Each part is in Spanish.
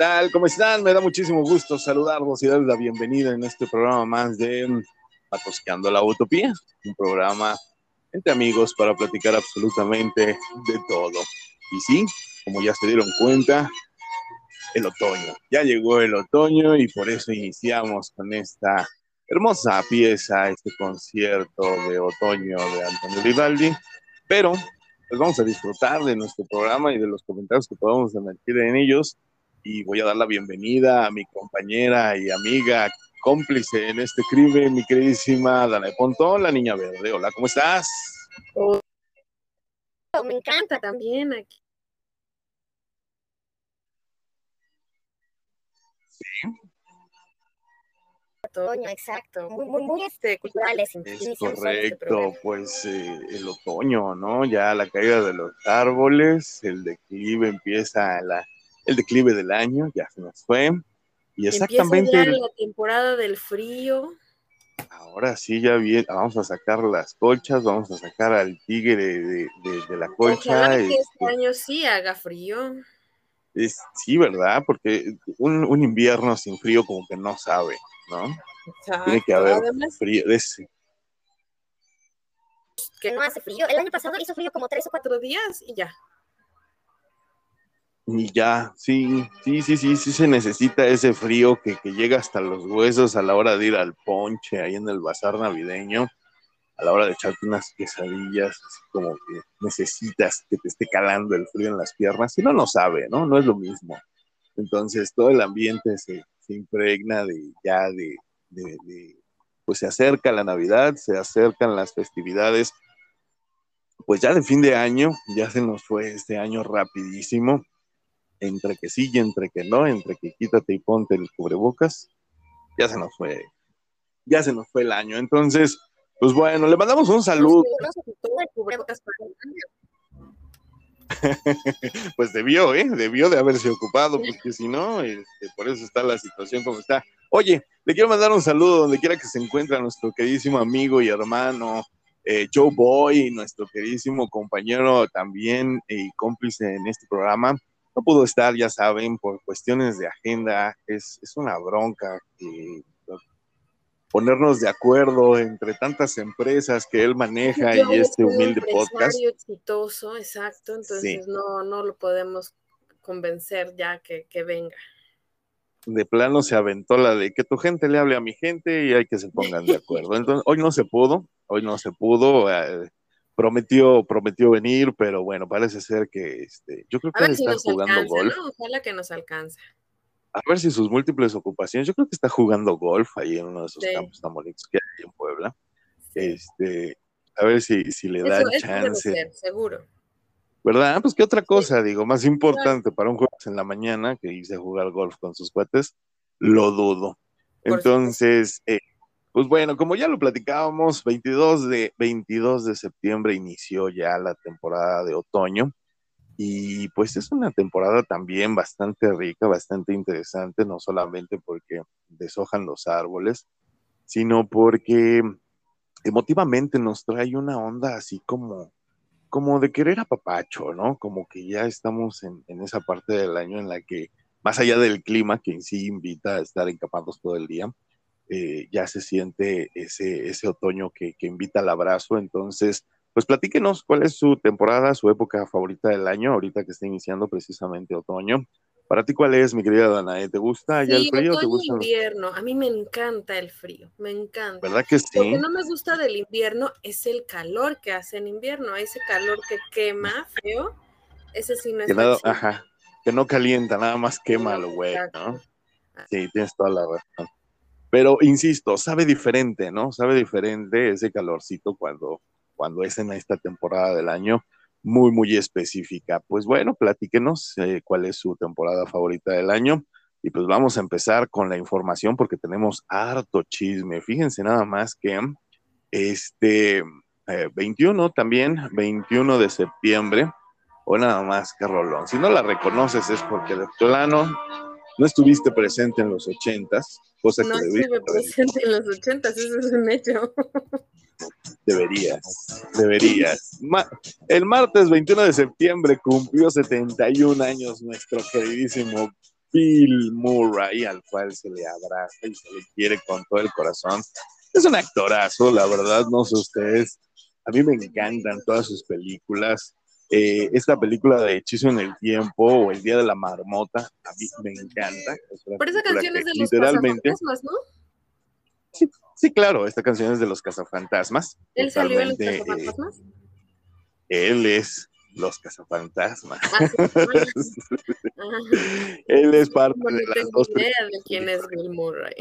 tal? ¿Cómo están? Me da muchísimo gusto saludarlos y darles la bienvenida en este programa más de Patosqueando la Utopía, un programa entre amigos para platicar absolutamente de todo. Y sí, como ya se dieron cuenta, el otoño. Ya llegó el otoño y por eso iniciamos con esta hermosa pieza, este concierto de otoño de Antonio Vivaldi. Pero pues vamos a disfrutar de nuestro programa y de los comentarios que podamos emitir en ellos y voy a dar la bienvenida a mi compañera y amiga cómplice en este crimen, mi queridísima Dana Pontón, la niña verde. Hola, ¿cómo estás? Oh, me encanta también aquí. Sí. Otoño, exacto, muy, muy, muy este, culturales. Es este correcto, pues eh, el otoño, ¿no? Ya la caída de los árboles, el declive empieza la el declive del año, ya se nos fue. Y exactamente. Empieza la temporada del frío. Ahora sí, ya bien, vamos a sacar las colchas, vamos a sacar al tigre de, la colcha. Ojalá que este, este año sí haga frío. Es, sí, ¿verdad? Porque un, invierno sin frío como que no sabe, ¿no? Tiene que haber frío. Ese. Que no hace frío. El año pasado hizo frío como tres o cuatro días y ya. Y ya, sí, sí, sí, sí, sí se necesita ese frío que, llega hasta los huesos a la hora de ir al ponche ahí en el bazar navideño, a la hora de echarte unas quesadillas, así como que necesitas que te esté calando el frío en las piernas, si no, no sabe, ¿no? No es lo mismo. Entonces todo el ambiente se, impregna de ya de, de, pues se acerca la Navidad, se acercan las festividades, pues ya de fin de año, ya se nos fue este año rapidísimo entre que sí y entre que no, entre que quítate y ponte el cubrebocas, ya se nos fue, ya se nos fue el año. Entonces, pues bueno, le mandamos un saludo. pues debió, ¿eh? Debió de haberse ocupado, porque si no, este, por eso está la situación como está. Oye, le quiero mandar un saludo donde quiera que se encuentre a nuestro queridísimo amigo y hermano eh, Joe Boy, nuestro queridísimo compañero también y cómplice en este programa, no pudo estar, ya saben, por cuestiones de agenda. Es, es una bronca que ponernos de acuerdo entre tantas empresas que él maneja y este humilde podcast. exitoso, exacto, entonces no, no lo podemos convencer ya que, que, venga. De plano se aventó la de que tu gente le hable a mi gente y hay que se pongan de acuerdo. Entonces, hoy no se pudo, hoy no se pudo. Eh, prometió, prometió venir, pero bueno, parece ser que este, yo creo que está jugando golf. Ojalá que nos alcance. A ver si sus múltiples ocupaciones, yo creo que está jugando golf ahí en uno de esos campos tan bonitos que hay en Puebla. Este, a ver si, si le dan chance. seguro. ¿Verdad? Pues qué otra cosa, digo, más importante para un jueves en la mañana que irse a jugar golf con sus cuates, lo dudo. Entonces, eh, pues bueno, como ya lo platicábamos, 22 de, 22 de septiembre inició ya la temporada de otoño y pues es una temporada también bastante rica, bastante interesante, no solamente porque deshojan los árboles, sino porque emotivamente nos trae una onda así como, como de querer a papacho, ¿no? Como que ya estamos en, en esa parte del año en la que, más allá del clima, que en sí invita a estar encapados todo el día, eh, ya se siente ese, ese otoño que, invita al abrazo. Entonces, pues platíquenos cuál es su temporada, su época favorita del año, ahorita que está iniciando precisamente otoño. Para ti, ¿cuál es, mi querida Danae? ¿Te gusta ya el frío? ¿Te gusta invierno. A mí me encanta el frío, me encanta. ¿Verdad que sí? Lo que no me gusta del invierno es el calor que hace en invierno, ese calor que quema feo. Ese sí no es que Ajá, que no calienta, nada más quema lo güey, ¿no? Sí, tienes toda la razón. Pero insisto, sabe diferente, ¿no? Sabe diferente ese calorcito cuando, cuando es en esta temporada del año, muy, muy específica. Pues bueno, platíquenos eh, cuál es su temporada favorita del año. Y pues vamos a empezar con la información porque tenemos harto chisme. Fíjense nada más que este 21 eh, también, 21 de septiembre, o nada más que rolón. Si no la reconoces es porque de plano no estuviste presente en los ochentas, cosa no que estuve presente en los ochentas, eso es un hecho. Deberías, deberías. el martes 21 de septiembre cumplió 71 años nuestro queridísimo Bill Murray, al cual se le abraza y se le quiere con todo el corazón. Es un actorazo, la verdad, no sé ustedes. A mí me encantan todas sus películas. Eh, esta película de Hechizo en el Tiempo o El Día de la Marmota, a mí me encanta. Pero esa canción es de los literalmente, ¿no? Sí, sí, claro, esta canción es de los cazafantasmas. ¿Él salió en los eh, cazafantasmas? él es los cazafantasmas. Ah, él es parte de las dos. idea de quién es Bill Murray.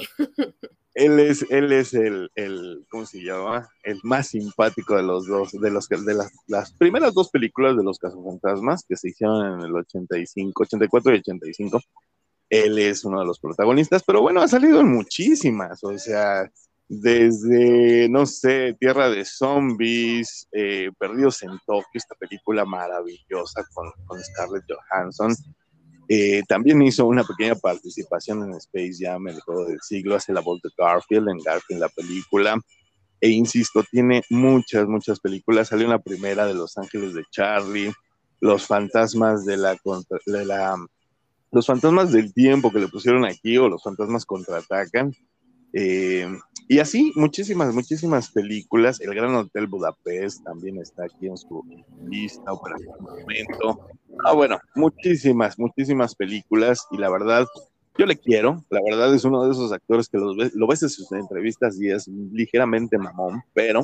él es, él es el, el, ¿cómo se llama? El más simpático de los dos, de los de las, las primeras dos películas de los cazafantasmas que se hicieron en el 85, 84 y 85. Él es uno de los protagonistas, pero bueno, ha salido en muchísimas, o sea, desde, no sé, Tierra de Zombies, eh, Perdidos en Tokio, esta película maravillosa con, Scarlett Johansson. Eh, también hizo una pequeña participación en Space Jam, el juego del siglo, hace la voz de Garfield en Garfield, la película. E insisto, tiene muchas, muchas películas. Salió una primera de Los Ángeles de Charlie, Los Fantasmas de la, de la Los Fantasmas del Tiempo que le pusieron aquí, o Los Fantasmas contraatacan. Eh, y así, muchísimas, muchísimas películas. El Gran Hotel Budapest también está aquí en su lista, Operación Momento. Ah, bueno, muchísimas, muchísimas películas. Y la verdad, yo le quiero. La verdad es uno de esos actores que lo ves, lo ves en sus entrevistas y es ligeramente mamón, pero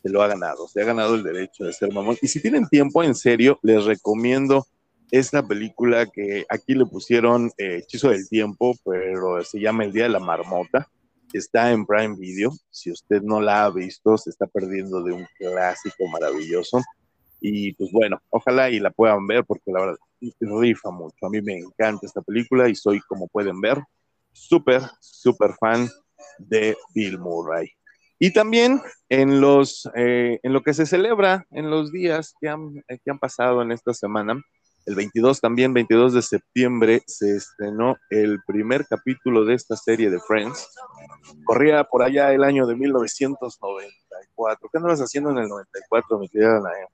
se lo ha ganado. Se ha ganado el derecho de ser mamón. Y si tienen tiempo, en serio, les recomiendo esta película que aquí le pusieron eh, Hechizo del Tiempo, pero se llama El Día de la Marmota está en Prime Video. Si usted no la ha visto, se está perdiendo de un clásico maravilloso. Y pues bueno, ojalá y la puedan ver porque la verdad rifa mucho. A mí me encanta esta película y soy, como pueden ver, súper, súper fan de Bill Murray. Y también en, los, eh, en lo que se celebra en los días que han, que han pasado en esta semana, el 22 también, 22 de septiembre, se estrenó el primer capítulo de esta serie de Friends. Corría por allá el año de 1994. ¿Qué andabas haciendo en el 94, mi querida Anae?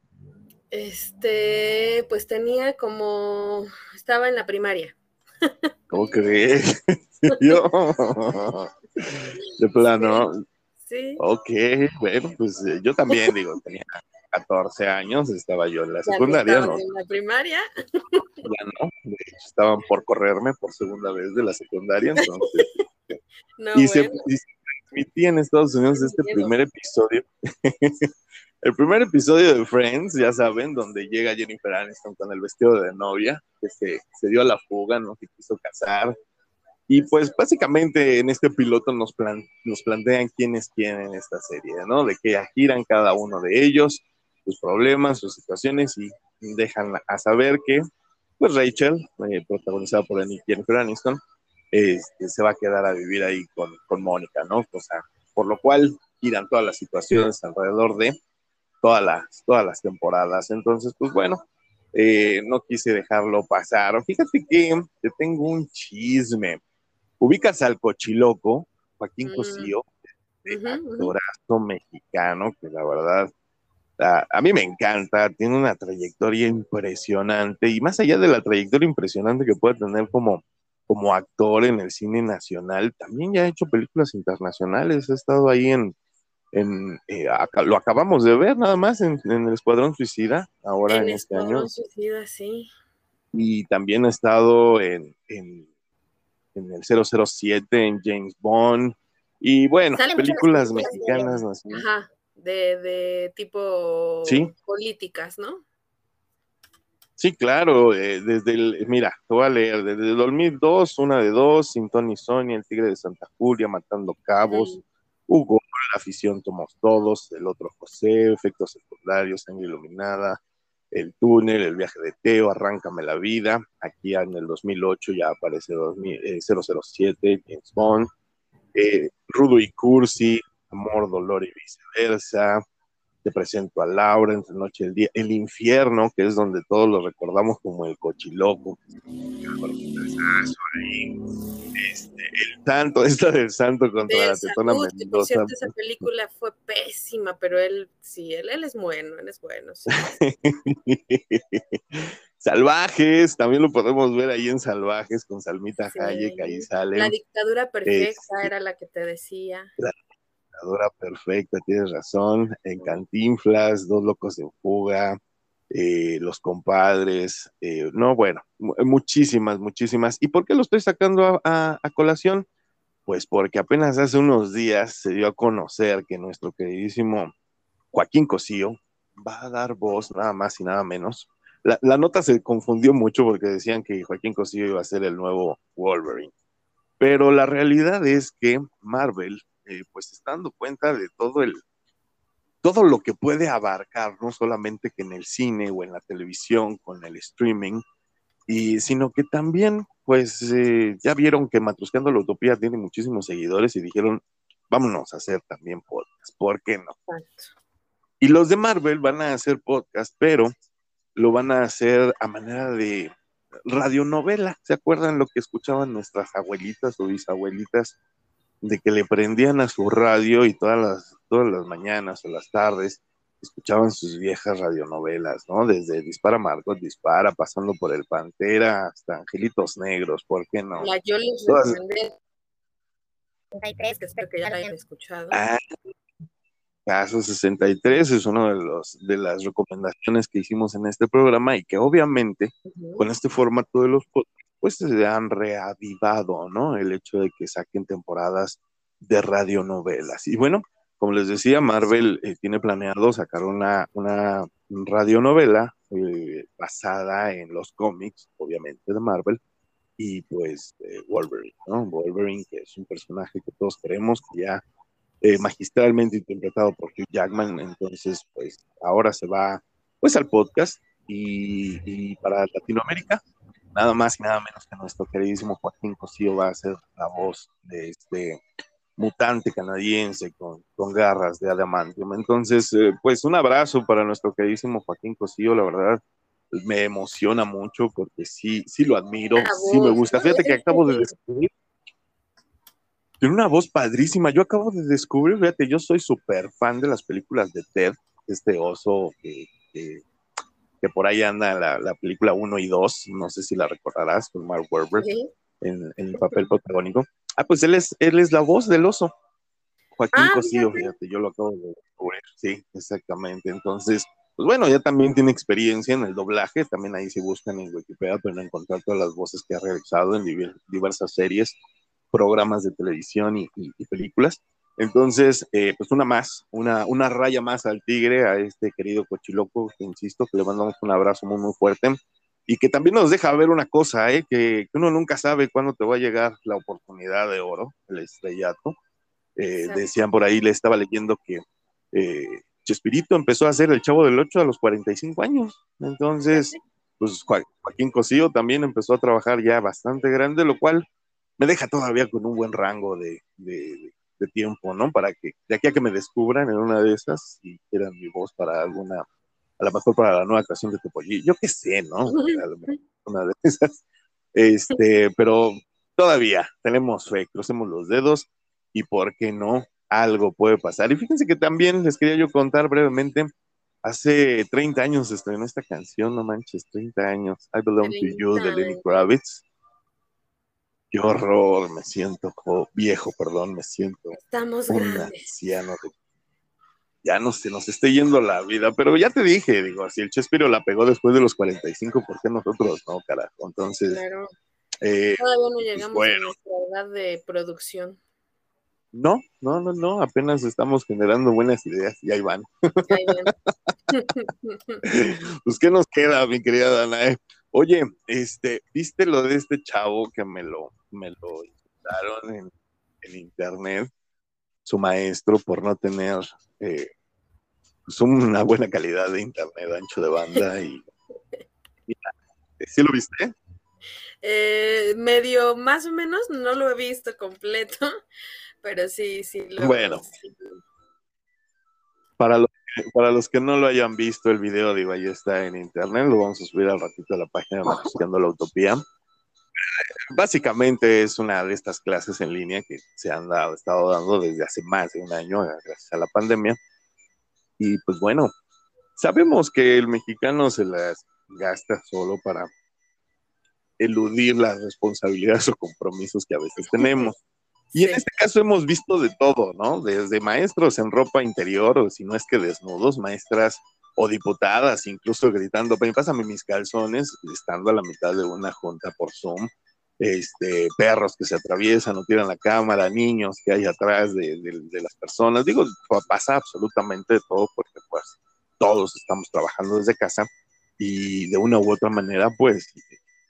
Este, pues tenía como, estaba en la primaria. ¿Cómo crees? Yo, de plano. Sí. Ok, bueno, pues eh, yo también digo, tenía 14 años estaba yo en la secundaria, ¿no? En la primaria. Ya no, de hecho estaban por correrme por segunda vez de la secundaria, entonces. no, y, se, transmitía en Estados Unidos este primer episodio. el primer episodio de Friends, ya saben, donde llega Jennifer Aniston con el vestido de novia, que se, se dio a la fuga, ¿no? Que quiso casar. Y pues básicamente en este piloto nos, plan, nos plantean quién es quién en esta serie, ¿no? De qué giran cada uno de ellos sus problemas, sus situaciones y dejan a saber que pues Rachel, eh, protagonizada por Jennifer Aniston, este, se va a quedar a vivir ahí con, con Mónica, ¿no? O sea, por lo cual giran todas las situaciones alrededor de todas las, todas las temporadas. Entonces, pues bueno, eh, no quise dejarlo pasar. Fíjate que te tengo un chisme. Ubicas al cochiloco, Joaquín mm. Cosío, actorazo mexicano, que la verdad a, mí me encanta, tiene una trayectoria impresionante y más allá de la trayectoria impresionante que puede tener como, como actor en el cine nacional, también ya ha hecho películas internacionales, ha estado ahí en, en eh, lo acabamos de ver nada más en, el Escuadrón Suicida, ahora en, este año. Suicida, sí. Y también ha estado en, en, en el 007, en James Bond, y bueno, películas mexicanas. Ajá de, tipo políticas, ¿no? Sí, claro, eh, desde el, mira, te voy a leer, desde el 2002, una de dos, Sin Tony Sonia, El Tigre de Santa Julia, Matando Cabos, Hugo, La afición Tomos Todos, El Otro José, Efectos Secundarios, Sangre Iluminada, El Túnel, El Viaje de Teo, Arráncame la Vida, aquí en el 2008 ya aparece 007, eh, James Bond, eh, Rudo y Cursi, Amor, Dolor y viceversa. Te presento a Laura, Entre Noche el Día, El Infierno, que es donde todos lo recordamos como el cochiloco. Este, el santo, esta del santo contra la tetona Mendoza. esa película fue pésima, pero él, sí, él, él es bueno, él es bueno. Salvajes, también lo podemos ver ahí en Salvajes con Salmita Hayek, ahí sale. La dictadura perfecta este, era la que te decía. La dictadura perfecta, tienes razón. En Cantinflas, Dos Locos en Fuga, eh, Los Compadres, eh, no, bueno, muchísimas, muchísimas. ¿Y por qué lo estoy sacando a, a colación? Pues porque apenas hace unos días se dio a conocer que nuestro queridísimo Joaquín Cosío va a dar voz nada más y nada menos la, nota se confundió mucho porque decían que Joaquín Cosío iba a ser el nuevo Wolverine. Pero la realidad es que Marvel, eh, pues está dando cuenta de todo el todo lo que puede abarcar, no solamente que en el cine o en la televisión, con el streaming, y sino que también, pues eh, ya vieron que Matrusqueando la Utopía tiene muchísimos seguidores y dijeron, vámonos a hacer también podcast, ¿por qué no? Y los de Marvel van a hacer podcast, pero lo van a hacer a manera de radionovela. ¿Se acuerdan lo que escuchaban nuestras abuelitas o bisabuelitas? De que le prendían a su radio y todas las, todas las mañanas o las tardes escuchaban sus viejas radionovelas, ¿no? Desde Dispara Marcos, Dispara, pasando por El Pantera hasta Angelitos Negros, ¿por qué no? La yo les recomendé que espero que ya la hayan escuchado. Ah, Caso 63 es una de, los, de las recomendaciones que hicimos en este programa y que obviamente con este formato de los pues se han reavivado, ¿no? El hecho de que saquen temporadas de radionovelas. Y bueno, como les decía, Marvel eh, tiene planeado sacar una, una radionovela eh, basada en los cómics, obviamente, de Marvel, y pues Wolverine, ¿no? Wolverine, que es un personaje que todos queremos, que ya eh, magistralmente interpretado por Hugh Jackman, entonces pues ahora se va pues al podcast y, para Latinoamérica, nada más y nada menos que nuestro queridísimo Joaquín Cosío va a ser la voz de este mutante canadiense con, con garras de adamantium. Entonces, eh, pues un abrazo para nuestro queridísimo Joaquín Cosío, la verdad me emociona mucho porque sí, sí lo admiro, sí me gusta. Fíjate que acabo de descubrir tiene una voz padrísima. Yo acabo de descubrir, fíjate, yo soy súper fan de las películas de Ted, este oso que, que, por ahí anda la, la, película 1 y 2, no sé si la recordarás, con Mark Wahlberg en, el papel protagónico. Ah, pues él es, él es la voz del oso. Joaquín ah, Cosío, fíjate, yo lo acabo de descubrir. Sí, exactamente. Entonces, pues bueno, ya también tiene experiencia en el doblaje, también ahí se buscan en Wikipedia, pero encontrar todas las voces que ha realizado en diversas series programas de televisión y, películas. Entonces, eh, pues una más, una, una raya más al tigre, a este querido Cochiloco, que insisto, que le mandamos un abrazo muy, muy fuerte y que también nos deja ver una cosa, ¿eh? que, uno nunca sabe cuándo te va a llegar la oportunidad de oro, el estrellato. Eh, decían por ahí, le estaba leyendo que eh, Chespirito empezó a hacer el Chavo del Ocho a los 45 años. Entonces, pues Joaquín Cosío también empezó a trabajar ya bastante grande, lo cual me deja todavía con un buen rango de, tiempo, ¿no? Para que, de aquí a que me descubran en una de esas y quieran mi voz para alguna, a lo mejor para la nueva canción de Topollillo, yo qué sé, ¿no? una de esas. Este, pero todavía tenemos fe, crucemos los dedos y por qué no, algo puede pasar. Y fíjense que también les quería yo contar brevemente, hace 30 años estrenó esta canción, no manches, 30 años, I Belong to You de Lenny Kravitz qué horror, me siento viejo, perdón, me siento Estamos un anciano. ya no se nos esté yendo la vida, pero ya te dije, digo, si el Chespiro la pegó después de los 45, ¿por qué nosotros no, carajo? Entonces, claro. Eh, todavía no llegamos a nuestra edad de producción. No, no, no, no, apenas estamos generando buenas ideas y ahí van. Ahí van. pues, ¿qué nos queda, mi querida Dana? Oye, este, ¿viste lo de este chavo que me lo, me lo en, internet? Su maestro por no tener eh, pues, una buena calidad de internet, ancho de banda y... ¿Sí lo viste? Eh, medio, más o menos, no lo he visto completo, pero sí, sí. Lo bueno, para los para los que no lo hayan visto, el video digo, ahí está en internet, lo vamos a subir al ratito a la página Buscando la Utopía. Básicamente es una de estas clases en línea que se han dado, estado dando desde hace más de un año, gracias a la pandemia. Y pues bueno, sabemos que el mexicano se las gasta solo para eludir las responsabilidades o compromisos que a veces tenemos. Y en este caso hemos visto de todo, ¿no? Desde maestros en ropa interior, o si no es que desnudos, maestras o diputadas, incluso gritando, pásame mis calzones, estando a la mitad de una junta por Zoom, este, perros que se atraviesan o tiran la cámara, niños que hay atrás de, de las personas. Digo, pasa absolutamente de todo porque pues todos estamos trabajando desde casa y de una u otra manera pues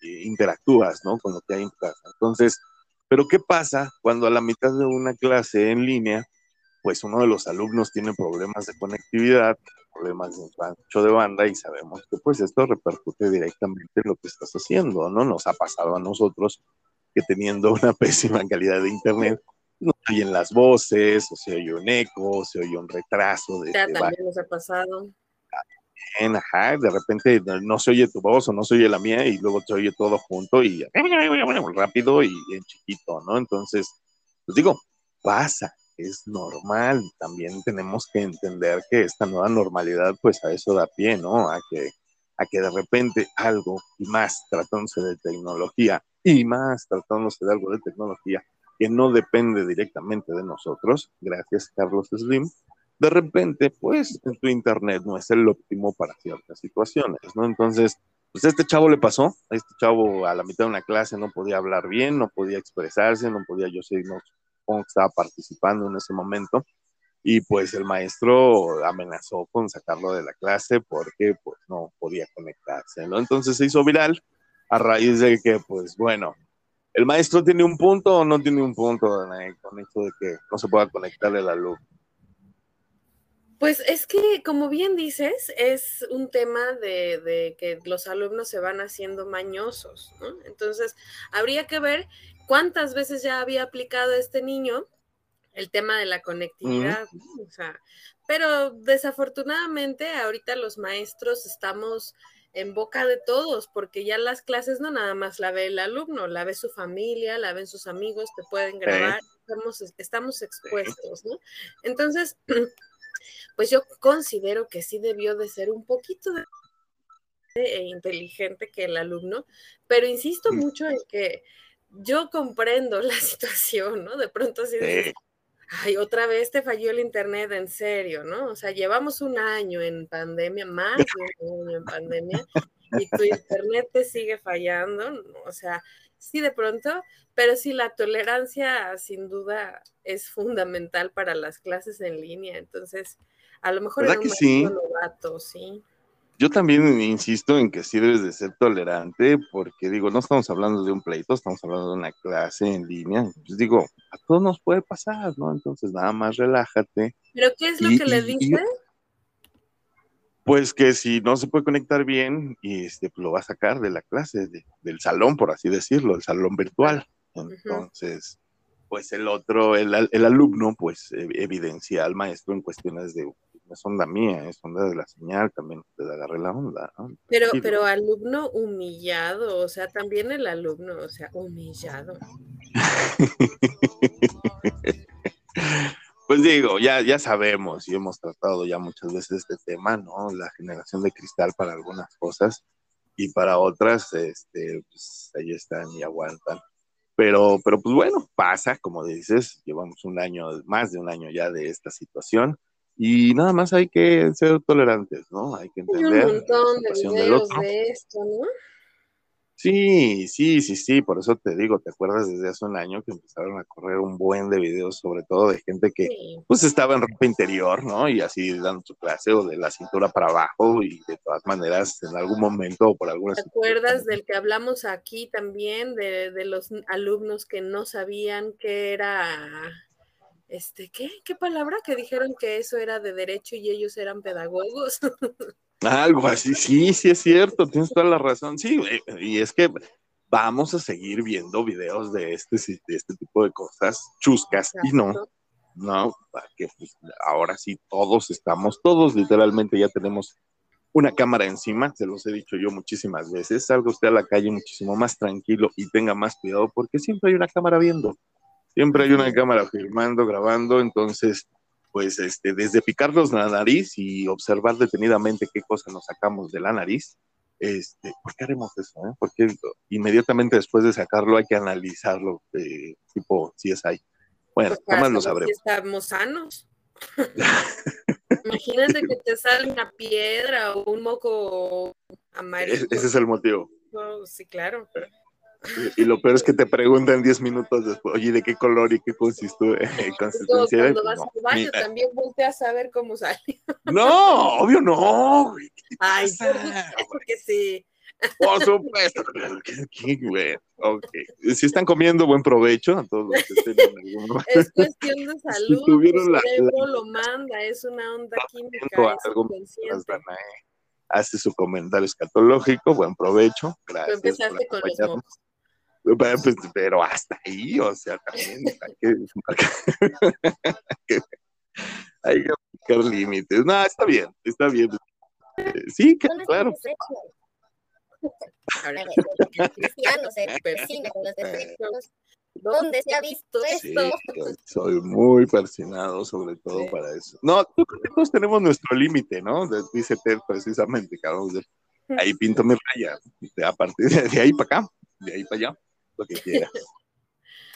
interactúas, ¿no? Con lo que hay en casa. Entonces, pero ¿qué pasa cuando a la mitad de una clase en línea, pues uno de los alumnos tiene problemas de conectividad, problemas de ancho de banda y sabemos que pues esto repercute directamente en lo que estás haciendo, ¿no? Nos ha pasado a nosotros que teniendo una pésima calidad de internet, no se oyen las voces, o se oye un eco, se oye un retraso. De, ya, también nos ha pasado ajá, de repente no se oye tu voz o no se oye la mía y luego se oye todo junto y rápido y en chiquito, ¿no? Entonces, pues digo, pasa, es normal. También tenemos que entender que esta nueva normalidad, pues a eso da pie, ¿no? A que, a que de repente algo, y más tratándose de tecnología, y más tratándose de algo de tecnología que no depende directamente de nosotros, gracias Carlos Slim, de repente, pues, en tu internet no es el óptimo para ciertas situaciones, ¿no? Entonces, pues este chavo le pasó, este chavo a la mitad de una clase no podía hablar bien, no podía expresarse, no podía, yo sé, no estaba participando en ese momento, y pues el maestro amenazó con sacarlo de la clase porque pues no podía conectarse, ¿no? Entonces se hizo viral a raíz de que, pues bueno, el maestro tiene un punto o no tiene un punto con esto de que no se pueda conectar el alumno. Pues es que, como bien dices, es un tema de, que los alumnos se van haciendo mañosos, ¿no? Entonces, habría que ver cuántas veces ya había aplicado este niño el tema de la conectividad, o sea, pero desafortunadamente ahorita los maestros estamos en boca de todos, porque ya las clases no nada más la ve el alumno, la ve su familia, la ven sus amigos, te pueden grabar, estamos, estamos expuestos, ¿no? Entonces, pues yo considero que sí debió de ser un poquito de e inteligente que el alumno, pero insisto mm. mucho en que yo comprendo la situación, ¿no? De pronto así dices, ay, otra vez te falló el internet, en serio, ¿no? O sea, llevamos un año en pandemia, más de un año en pandemia, y tu internet te sigue fallando, o sea, sí de pronto, pero sí la tolerancia sin duda es fundamental para las clases en línea, entonces a lo mejor ¿verdad que sí? sí. Yo también insisto en que sí debes de ser tolerante, porque digo, no estamos hablando de un pleito, estamos hablando de una clase en línea. Pues digo, a todos nos puede pasar, ¿no? Entonces nada más relájate. ¿Pero qué es lo que le dice? Pues que si no se puede conectar bien, y este, pues lo va a sacar de la clase, del salón, por así decirlo, el salón virtual. Entonces, pues el otro, el, el, alumno, pues e, evidencia al maestro en cuestiones de es onda mía, es onda de la señal, también te agarré la onda. Pero, pero alumno humillado, o sea, también el alumno, o sea, humillado. pues digo, ya, ya sabemos y hemos tratado ya muchas veces este tema, ¿no? La generación de cristal para algunas cosas y para otras, este, pues ahí están y aguantan. Pero, pero pues bueno, pasa, como dices, llevamos un año, más de un año ya de esta situación y nada más hay que ser tolerantes, ¿no? Hay que entender. un montón de videos de esto, ¿no? Sí, sí, sí, sí, por eso te digo, ¿te acuerdas desde hace un año que empezaron a correr un buen de videos, sobre todo de gente que pues estaba en ropa interior, ¿no? Y así dando su clase o de la cintura para abajo y de todas maneras en algún momento o por alguna ¿Te acuerdas del que hablamos aquí también, de, de los alumnos que no sabían qué era este, ¿qué? ¿Qué palabra? Que dijeron que eso era de derecho y ellos eran pedagogos. Algo así, sí, sí es cierto, tienes toda la razón. Sí, y es que vamos a seguir viendo videos de este, de este tipo de cosas chuscas y no. ¿no? Que pues, ahora sí todos estamos, todos literalmente ya tenemos una cámara encima, se los he dicho yo muchísimas veces, salga usted a la calle muchísimo más tranquilo y tenga más cuidado porque siempre hay una cámara viendo, siempre hay una cámara filmando, grabando, entonces, pues, este, desde picarnos la nariz y observar detenidamente qué cosa nos sacamos de la nariz, este, ¿por qué haremos eso? Eh? Porque inmediatamente después de sacarlo hay que analizarlo, eh, tipo si es ahí. Bueno, pues más lo sabremos. Si estamos sanos. Imagínate que te sale una piedra o un moco amarillo. Ese es el motivo. sí, claro. Y, lo peor es que te preguntan 10 minutos después, oye, ¿de qué color y qué consistió, eh, consistencia? Cuando vas al baño también volteas a ver cómo sale. No, obvio no, Ay, porque sí. Por supuesto. Okay. Si están comiendo, buen provecho a todos los que estén en algún Es cuestión de salud. Si el cerebro lo manda, es una onda química. Hace su comentario escatológico, buen provecho. Gracias. empezaste con los mocos. Pues, pero hasta ahí, o sea, también hay que, hay que marcar límites. No, está bien, está bien. Sí, claro. ¿Dónde se ha visto esto? soy muy fascinado sobre todo para eso. No, todos tenemos nuestro límite, ¿no? Dice Ted precisamente, cabrón. Ahí pinto mi raya. A partir de ahí para acá, de ahí para allá, lo que quieras.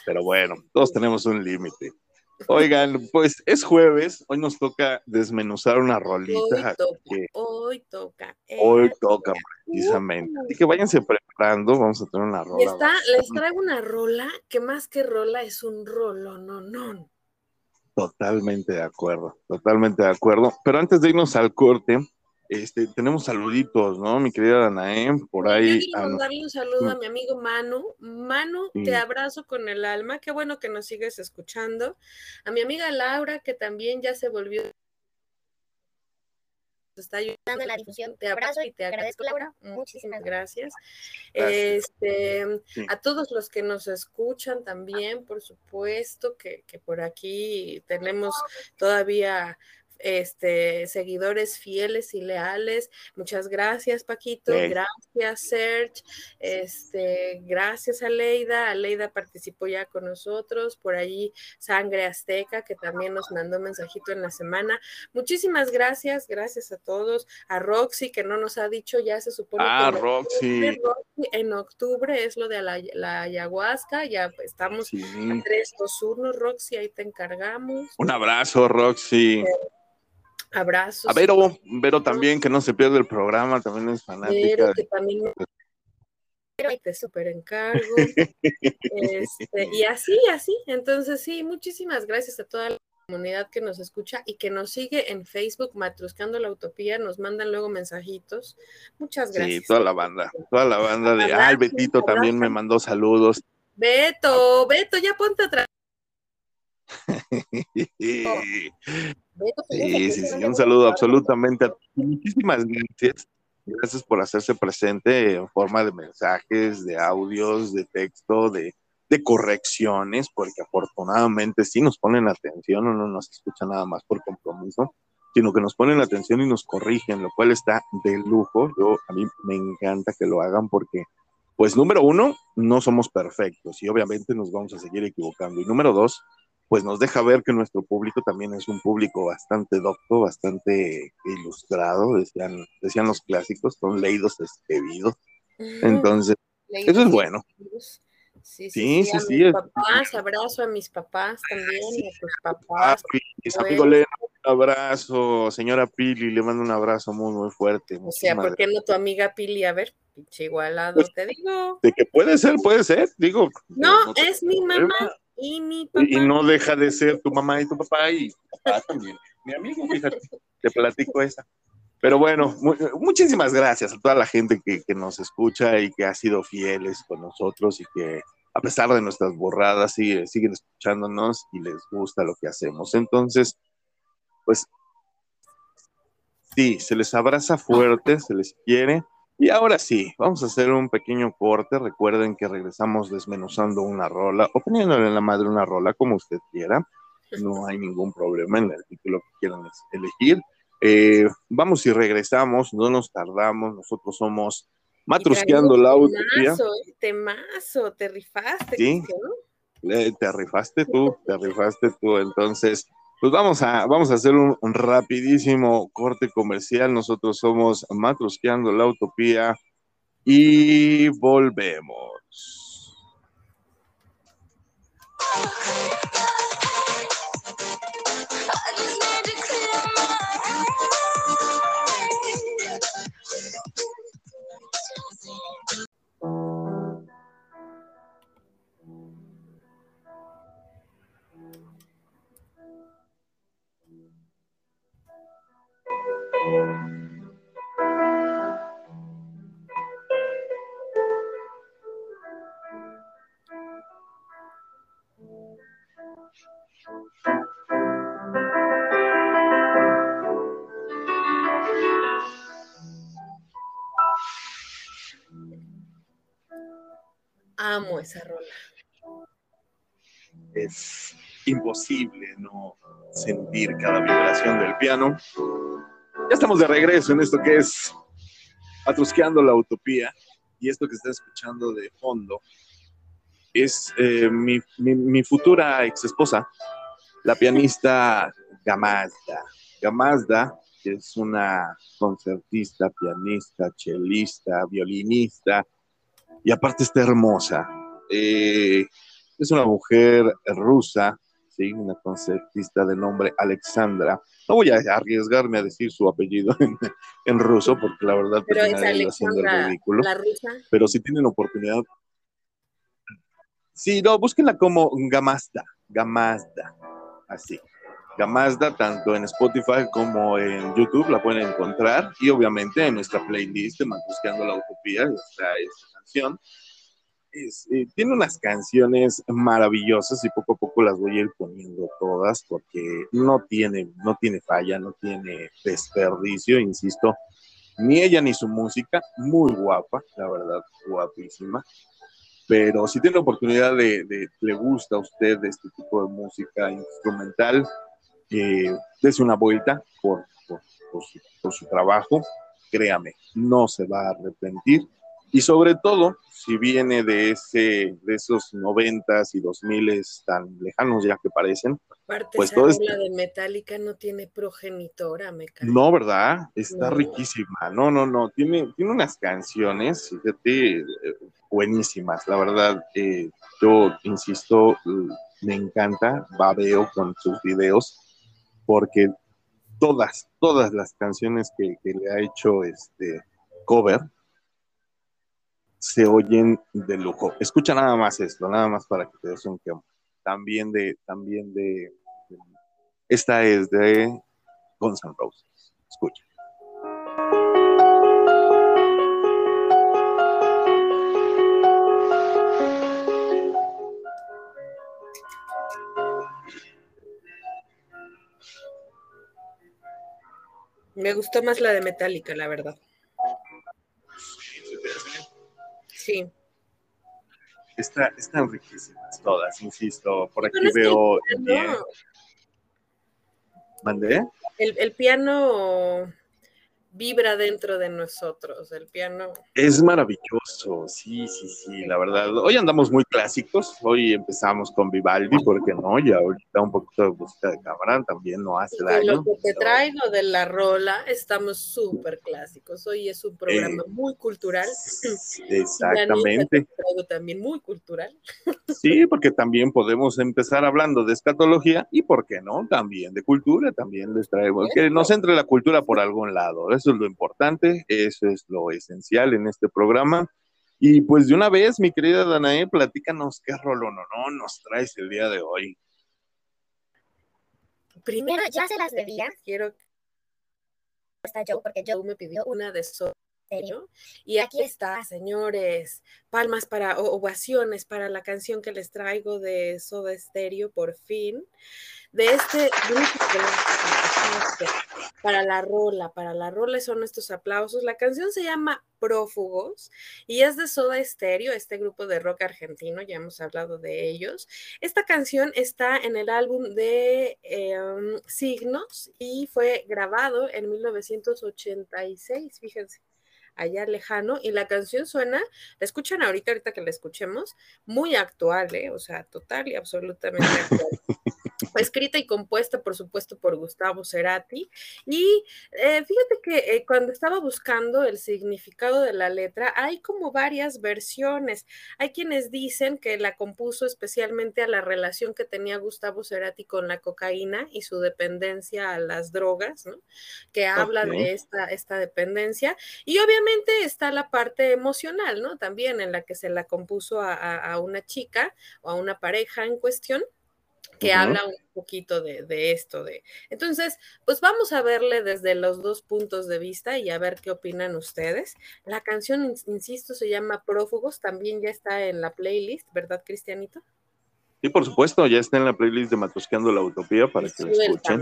Pero bueno, todos tenemos un límite. Oigan, pues es jueves, hoy nos toca desmenuzar una rolita. Hoy toca, hoy toca. Hoy toca, precisamente. Así que váyanse preparando, vamos a tener una rola. Está, les traigo una rola que más que rola es un rolo, no, no. Totalmente de acuerdo, totalmente de acuerdo. Pero antes de irnos al corte, este, tenemos saluditos, ¿no? Mi querida Danae, por ahí. Yo quiero mandarle un saludo a mi amigo Manu. Manu, te abrazo con el alma. Qué bueno que nos sigues escuchando. A mi amiga Laura, que también ya se volvió está ayudando en la difusión. Te abrazo y te agradezco, Laura. Muchísimas gracias. Este, A todos los que nos escuchan también, por supuesto, que, que por aquí tenemos todavía este, seguidores fieles y leales. Muchas gracias, Paquito. Gracias, Serge. Este, gracias a Leida. Aleida participó ya con nosotros. Por ahí, Sangre Azteca, que también nos mandó un mensajito en la semana. Muchísimas gracias. Gracias a todos. A Roxy, que no nos ha dicho, ya se supone ah, Roxy. En octubre es lo de la, ayahuasca. Ya estamos a 3, 2, 1. Roxy, ahí te encargamos. Un abrazo, Roxy. Abrazos. A Vero, Vero también, que no se pierde el programa, también es fanática. Vero, que también te super encargo. Este, y así, así. Entonces, sí, muchísimas gracias a toda la comunidad que nos escucha y que nos sigue en Facebook, Matruscando la Utopía, nos mandan luego mensajitos. Muchas gracias. Sí, toda la banda, toda la banda de, ah, Betito también me mandó saludos. Beto, Beto, ya ponte atrás. Sí, sí, sí, un saludo absolutamente a Muchísimas gracias. Gracias por hacerse presente en forma de mensajes, de audios, de texto, de, correcciones, porque afortunadamente sí nos ponen atención, no nos escucha nada más por compromiso, sino que nos ponen atención y nos corrigen, lo cual está de lujo. Yo, a mí me encanta que lo hagan porque, pues número uno, no somos perfectos y obviamente nos vamos a seguir equivocando. Y número dos, pues nos deja ver que nuestro público también es un público bastante docto, bastante ilustrado, decían, decían los clásicos, son leídos escribidos. Entonces, eso es bueno. Sí, sí, sí. sí, a mis papás, abrazo a mis papás también, a tus papás. Un abrazo, señora Pili, le mando un abrazo muy, muy fuerte. O sea, ¿por qué no tu amiga Pili? A ver, pinche igualado, pues, te digo. De que puede ser, puede ser, digo. No, es mi mamá. Y mi papá. Y no deja de ser tu mamá y tu papá y papá también. mi amigo, fíjate, te platico esa. Pero bueno, muchísimas gracias a toda la gente que, nos escucha y que ha sido fieles con nosotros y que a pesar de nuestras borradas sigue, siguen escuchándonos y les gusta lo que hacemos. Entonces, pues sí, se les abraza fuerte, se les quiere y ahora sí, vamos a hacer un pequeño corte. Recuerden que regresamos desmenuzando una rola o poniéndole en la madre una rola, como usted quiera. no hay ningún problema en el título que quieran elegir. Eh, vamos y regresamos, no nos tardamos, nosotros somos Matrusqueando la utopía. Temazo, te rifaste. Sí, eh, te rifaste tú, te rifaste tú. Entonces, pues vamos a, vamos a hacer un, rapidísimo corte comercial. Nosotros somos Matrusqueando la Utopía y volvemos. Esa rola. Es imposible no sentir cada vibración del piano. Ya estamos de regreso en esto que es Atrusqueando la Utopía y esto que está escuchando de fondo es eh, mi, mi, futura ex esposa, la pianista Gamazda. Gamazda, es una concertista, pianista, chelista, violinista, y aparte está hermosa. Eh, es una mujer rusa, ¿sí? una concertista de nombre Alexandra. No voy a arriesgarme a decir su apellido en, ruso, porque la verdad pero es Alexandra, La rusa. Pero si tienen oportunidad. Sí, no, búsquenla como Gamazda, Gamazda, así. Gamazda, tanto en Spotify como en YouTube la pueden encontrar. Y obviamente en nuestra playlist de Buscando la Utopía está esta canción. Eh, tiene unas canciones maravillosas y poco a poco las voy a ir poniendo todas porque no tiene, no tiene falla, no tiene desperdicio, insisto. Ni ella ni su música, muy guapa, la verdad, guapísima. Pero si tiene la oportunidad de, le gusta a usted este tipo de música instrumental, eh, dése una vuelta por, por su trabajo, créame, no se va a arrepentir y sobre todo, si viene de, ese, de esos noventas y dos miles tan lejanos ya que parecen. Aparte, pues todo este... de Metallica no tiene progenitora, me cae. No, ¿verdad? Está riquísima. No, no, no. Tiene, tiene unas canciones, fíjate, eh, buenísimas. La verdad, eh, yo insisto, me encanta, babeo con sus videos, porque todas, todas las canciones que, que le ha hecho este cover, se oyen de lujo. Escucha nada más esto, nada más para que te des un. También de, también de, esta es de Guns N' Roses. Escucha. Me gustó más la de Metallica, la verdad. Sí. están riquísimas todas, insisto. Por aquí veo. ¿Mandé? El, el piano vibra dentro de nosotros, el piano. Es maravilloso, sí, sí, sí, la verdad. Hoy andamos muy clásicos, hoy empezamos con Vivaldi, porque no? Y ahorita un poquito de música de Camarán también no hace daño. Lo que te traigo de la rola, estamos súper clásicos. Hoy es un programa eh, muy cultural. Exactamente. traigo también muy cultural. Sí, porque también podemos empezar hablando de escatología y, ¿por qué no? También de cultura, también les traemos. Que nos entre la cultura por algún lado. Eso es lo importante, eso es lo esencial en este programa. Y pues de una vez, mi querida Danae, platícanos qué rolo no, no nos traes el día de hoy. Primero, ya se las debía. Quiero está Joe, porque Joe me pidió una de Y aquí está, señores. Palmas para ovaciones para la canción que les traigo de Soda Stereo, por fin. De este grupo para la rola, para la rola son estos aplausos. La canción se llama Prófugos y es de Soda Stereo, este grupo de rock argentino, ya hemos hablado de ellos. Esta canción está en el álbum de em, Signos y fue grabado en 1986, fíjense allá lejano y la canción suena, la escuchan ahorita, ahorita que la escuchemos, muy actual, ¿eh? o sea, total y absolutamente actual. Escrita y compuesta, por supuesto, por Gustavo Cerati. Y eh, fíjate que eh, cuando estaba buscando el significado de la letra, hay como varias versiones. Hay quienes dicen que la compuso especialmente a la relación que tenía Gustavo Cerati con la cocaína y su dependencia a las drogas, ¿no? Que habla de esta, esta dependencia. Y obviamente está la parte emocional, ¿no? También en la que se la compuso a, a una chica o a una pareja en cuestión que habla un poquito de, esto. De... Entonces, pues vamos a verle desde los dos puntos de vista y a ver qué opinan ustedes. La canción, insisto, se llama Prófugos, también ya está en la playlist, ¿verdad, Cristianito? Sí, por supuesto, ya está en la playlist de Matusqueando la Utopía para que lo escuchen.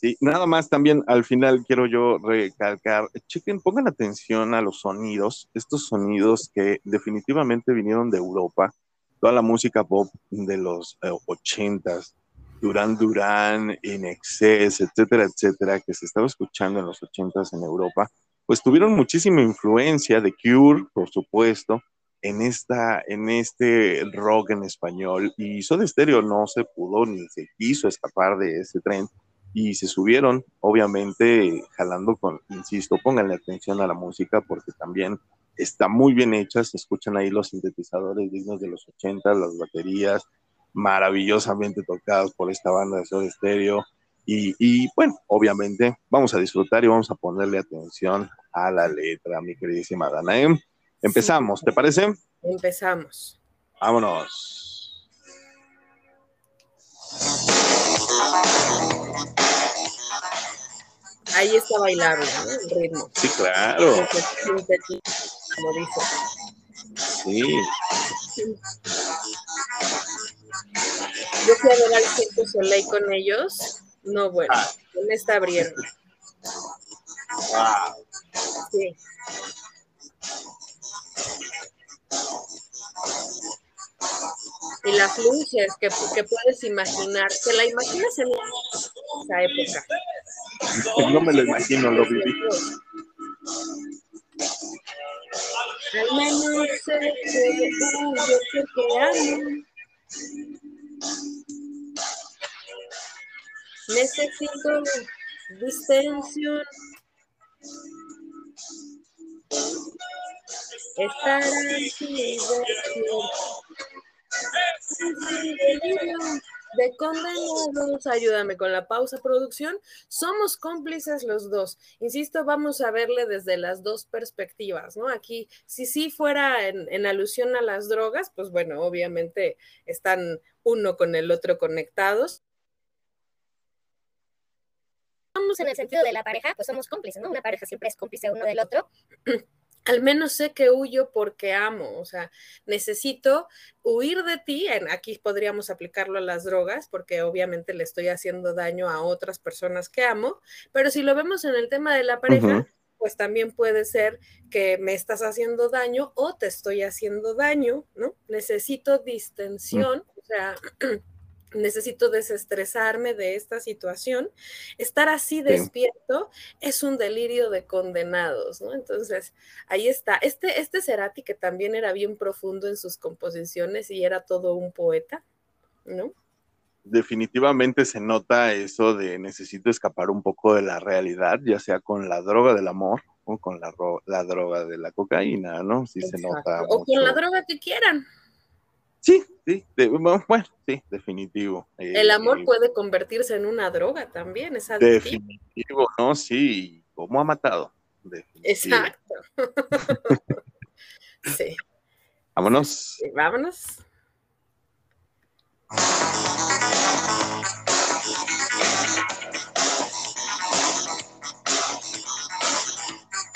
Sí, nada más también al final quiero yo recalcar, chequen, pongan atención a los sonidos, estos sonidos que definitivamente vinieron de Europa, toda la música pop de los eh, ochentas, Duran Duran, In Excess, etcétera, etcétera, que se estaba escuchando en los ochentas en Europa, pues tuvieron muchísima influencia de Cure, por supuesto, en, esta, en este rock en español. Y Soda Stereo no se pudo ni se quiso escapar de ese tren y se subieron, obviamente, jalando con, insisto, pónganle atención a la música porque también está muy bien hecha, se escuchan ahí los sintetizadores dignos de los 80, las baterías maravillosamente tocadas por esta banda de Soda Stereo. Y, bueno, obviamente vamos a disfrutar y vamos a ponerle atención a la letra, mi queridísima Danae. Empezamos, ¿te parece? Empezamos. Vámonos. Ahí está bailando, ¿no? El ritmo. Sí, claro como dice. Sí. Yo fui a ver al Circo Soleil con ellos. No, bueno, me está abriendo. Wow. Sí. Y las luces que, que puedes imaginar, ¿te la imaginas en esa época? No me lo imagino, lo viví. Al menos sé que yo que te amo. Necesito distensión. Estar así de de condenados, ayúdame con la pausa producción, somos cómplices los dos. Insisto, vamos a verle desde las dos perspectivas, ¿no? Aquí, si sí fuera en, alusión a las drogas, pues bueno, obviamente están uno con el otro conectados. Vamos en el sentido de la pareja, pues somos cómplices, ¿no? Una pareja siempre es cómplice uno del otro. Al menos sé que huyo porque amo, o sea, necesito huir de ti, aquí podríamos aplicarlo a las drogas, porque obviamente le estoy haciendo daño a otras personas que amo, pero si lo vemos en el tema de la pareja, pues también puede ser que me estás haciendo daño o te estoy haciendo daño, ¿no? Necesito distensión, o sea... necesito desestresarme de esta situación, estar así despierto es un delirio de condenados, ¿no? Entonces, ahí está. Este, este Cerati que también era bien profundo en sus composiciones y era todo un poeta, ¿no? Definitivamente se nota eso de necesito escapar un poco de la realidad, ya sea con la droga del amor o con la, la droga de la cocaína, ¿no? Sí se nota. O con la droga que quieran. Sí, sí, bueno, sí, definitivo. el amor eh, puede convertirse en una droga también, es Definitivo, ¿no? Sí, ¿cómo ha matado? Exacto. sí. Vámonos. vámonos.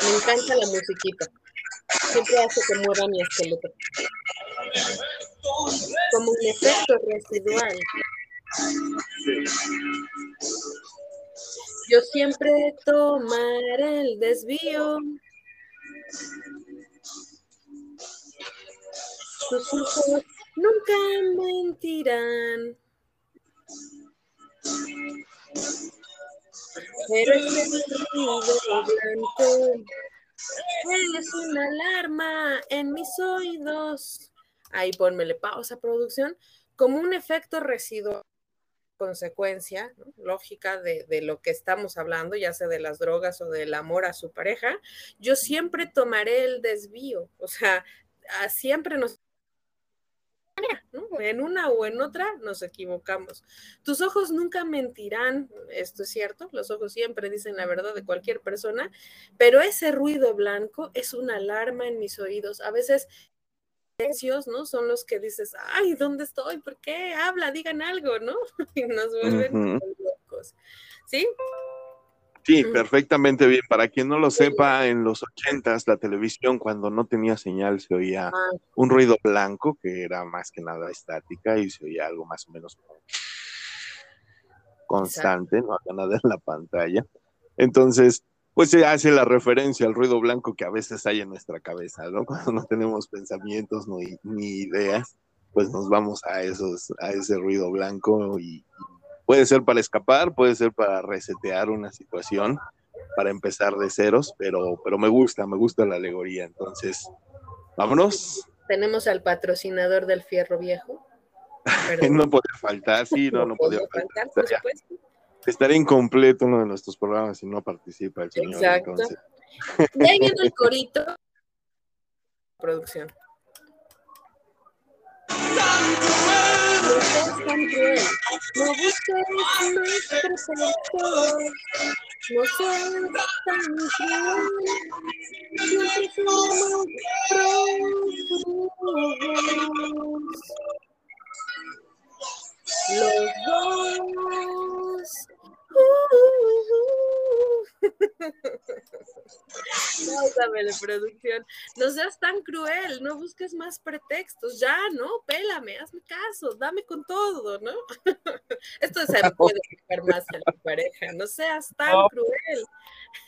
Me encanta la musiquita. Siempre hace que mueva mi esqueleto como un efecto residual. Yo siempre tomaré el desvío. Tus ojos nunca mentirán. Pero ruido blanco es una alarma en mis oídos. Ahí ponmele pausa, producción, como un efecto residual consecuencia lógica de, lo que estamos hablando, ya sea de las drogas o del amor a su pareja, yo siempre tomaré el desvío, o sea, siempre nos en una o en otra nos equivocamos. Tus ojos nunca mentirán, esto es cierto, los ojos siempre dicen la verdad de cualquier persona, pero ese ruido blanco es una alarma en mis oídos. A veces silencios, ¿no? Son los que dices, ay, ¿dónde estoy? ¿Por qué? Habla, digan algo, ¿no? Y nos vuelven locos. ¿Sí? Sí, perfectamente bien. Para quien no lo sepa, en los ochentas la televisión cuando no tenía señal se oía ah. un ruido blanco que era más que nada estática y se oía algo más o menos constante, no había nada en la pantalla. Entonces, pues se hace la referencia al ruido blanco que a veces hay en nuestra cabeza, ¿no? Cuando no tenemos pensamientos ni, ni ideas, pues nos vamos a esos, a ese ruido blanco y, Puede ser para escapar, puede ser para resetear una situación, para empezar de ceros, pero, pero me gusta, me gusta la alegoría. Entonces, vámonos. Tenemos al patrocinador del fierro viejo. no podía faltar, sí, no, no, podía, faltar. Estaría, incompleto uno de nuestros programas si no participa el señor. Exacto. Entonces. Y ahí viene el corito. Producción no seas tan cruel, no busques más pretextos, no seas tan cruel, siempre somos prófugos. Los dos. Uh, uh, uh. No, de producción. No seas tan cruel, no busques más pretextos, ya, ¿no? Pélame, hazme caso, dame con todo, ¿no? Esto se puede fijar más en tu pareja, no seas tan cruel.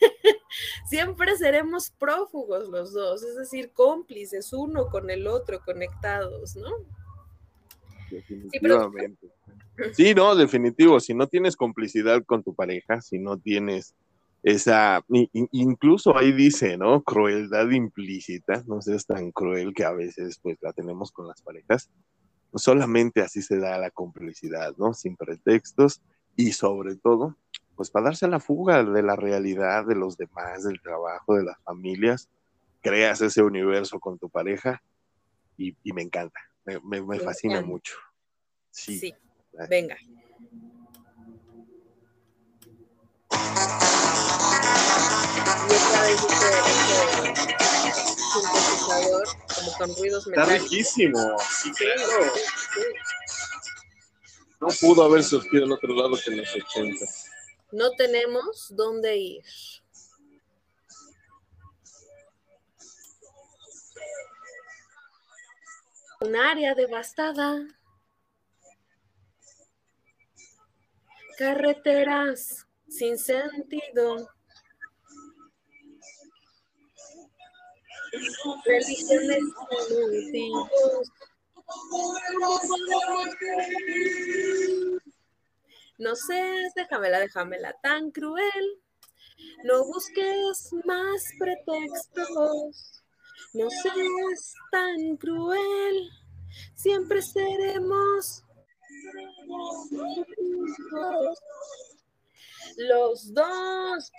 Siempre seremos prófugos los dos, es decir, cómplices uno con el otro, conectados, ¿no? Definitivamente. Sí, no, definitivo. Si no tienes complicidad con tu pareja, si no tienes esa, incluso ahí dice, ¿no? Crueldad implícita, no seas tan cruel que a veces pues la tenemos con las parejas. Solamente así se da la complicidad, ¿no? Sin pretextos y sobre todo, pues para darse la fuga de la realidad de los demás, del trabajo, de las familias, creas ese universo con tu pareja y, me encanta, me, fascina mucho. Sí. sí. Venga. Y esta vez este, sintetizador como con ruidos metálicos. Está riquísimo. Sí, claro. No pudo haber surgido en otro lado que en los 80. No tenemos dónde ir. Un área devastada. Carreteras sin sentido. Religiones. No seas, déjamela, déjamela tan cruel. No busques más pretextos. No seas tan cruel. Siempre seremos los dos.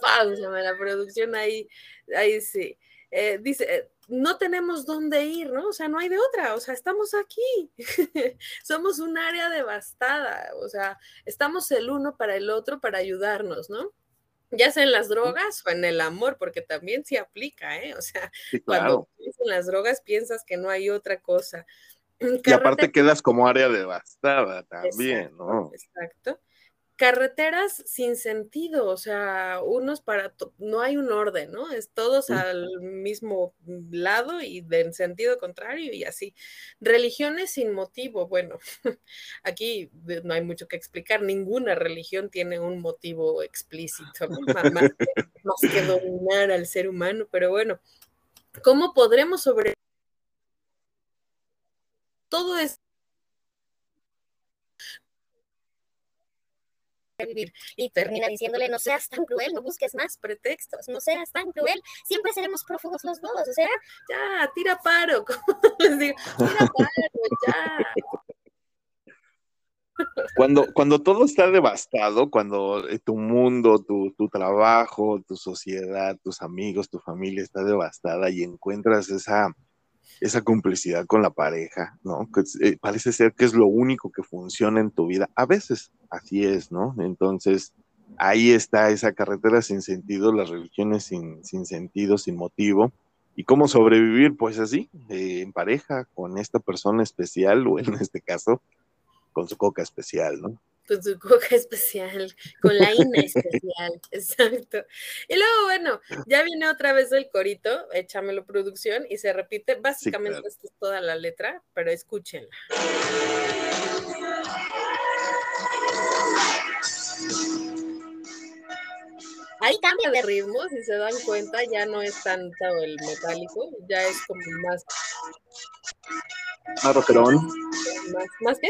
Páusame la producción ahí, ahí sí. Eh, dice, eh, no tenemos dónde ir, ¿no? O sea, no hay de otra, o sea, estamos aquí. Somos un área devastada, o sea, estamos el uno para el otro para ayudarnos, ¿no? Ya sea en las drogas o en el amor, porque también se aplica, ¿eh? O sea, cuando piensas en las drogas piensas que no hay otra cosa. Y aparte quedas como área devastada también, ¿no? Exacto. Carreteras sin sentido, o sea, unos para, no hay un orden, ¿no? Es todos al mismo lado y de sentido contrario y así. Religiones sin motivo, bueno, aquí no hay mucho que explicar, ninguna religión tiene un motivo explícito, más, que, dominar al ser humano, pero bueno, ¿cómo podremos sobre todo esto? Vivir. Y termina diciéndole, no seas tan cruel, no busques más pretextos, no seas tan cruel, siempre seremos prófugos los dos, o sea, ya, tira paro, como les tira paro, ya. Cuando, cuando todo está devastado, cuando eh, tu mundo, tu, tu trabajo, tu sociedad, tus amigos, tu familia está devastada y encuentras esa, esa complicidad con la pareja, ¿no? Eh, parece ser que es lo único que funciona en tu vida. A veces así es, ¿no? Entonces, ahí está esa carretera sin sentido, las religiones sin, sin sentido, sin motivo. ¿Y cómo sobrevivir? Pues así, eh, en pareja, con esta persona especial, o en este caso, con su coca especial, ¿no? Con su coca especial, con la INA especial, exacto. Y luego, bueno, ya viene otra vez el corito, échamelo producción, y se repite, básicamente esto es toda la letra, pero escúchenla. Ahí cambia de ritmo, si se dan cuenta, ya no es tanto el metálico, ya es como más... Más rockerón. ¿Más, ¿Más qué?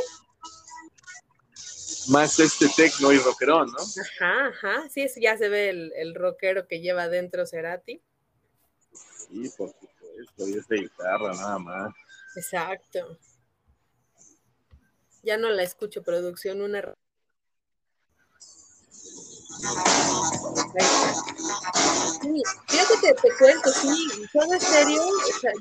Más este tecno y rockerón, ¿no? Ajá, ajá, sí, ya se ve el, el rockero que lleva dentro Cerati. Sí, por supuesto, y esta guitarra nada más. Exacto. Ya no la escucho, producción, una fíjate que te cuento, sí, todo serio,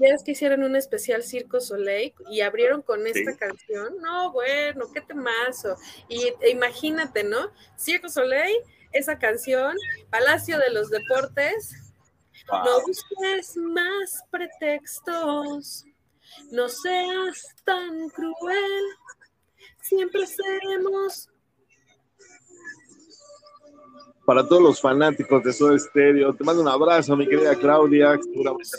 ya es que hicieron un especial Circo Soleil y abrieron con esta canción, no, bueno, qué temazo, y e imagínate, ¿no? Circo Soleil, esa canción, Palacio de los Deportes, no busques más pretextos, no seas tan cruel, siempre seremos para todos los fanáticos de Soda Stereo. Te mando un abrazo, mi querida Claudia, seguramente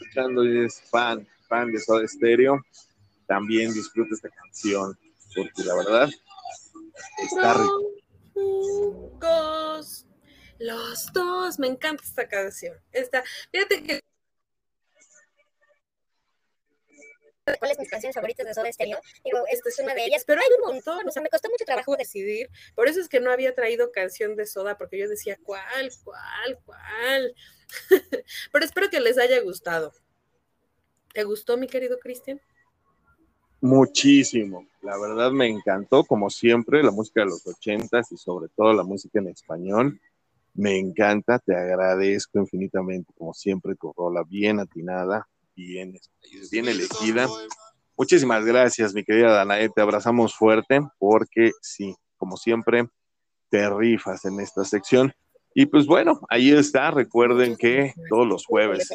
escuchando y es fan, fan de Soda Stereo. También disfruta esta canción, porque la verdad está rico. Los dos, me encanta esta canción. Esta, fíjate que cuáles mis canciones favoritas de Soda Stereo. Esta es una de ellas, pero hay un montón, o sea, me costó mucho trabajo decidir. Por eso es que no había traído canción de Soda, porque yo decía, ¿cuál, cuál, cuál? pero espero que les haya gustado. ¿Te gustó, mi querido Cristian? Muchísimo, la verdad me encantó, como siempre, la música de los ochentas y sobre todo la música en español. Me encanta, te agradezco infinitamente, como siempre, tu rola bien atinada, bien, bien elegida. Muchísimas gracias, mi querida Danae, te abrazamos fuerte porque sí, como siempre, te rifas en esta sección. Y pues bueno, ahí está, recuerden que todos los jueves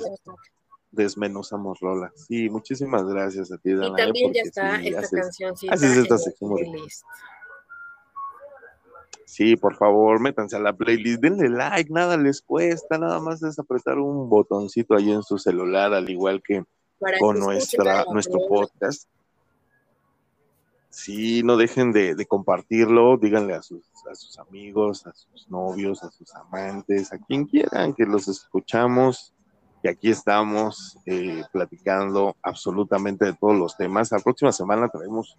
desmenuzamos Lola. Sí, muchísimas gracias a ti, Danae. Y también ya está esta canción. Haces esta sección. Sí, por favor, métanse a la playlist, denle like, nada les cuesta, nada más es apretar un botoncito ahí en su celular, al igual que con nuestra, nuestro podcast. Sí, no dejen de, compartirlo, díganle a sus, a sus amigos, a sus novios, a sus amantes, a quien quieran que los escuchamos y aquí estamos eh, platicando absolutamente de todos los temas. La próxima semana traemos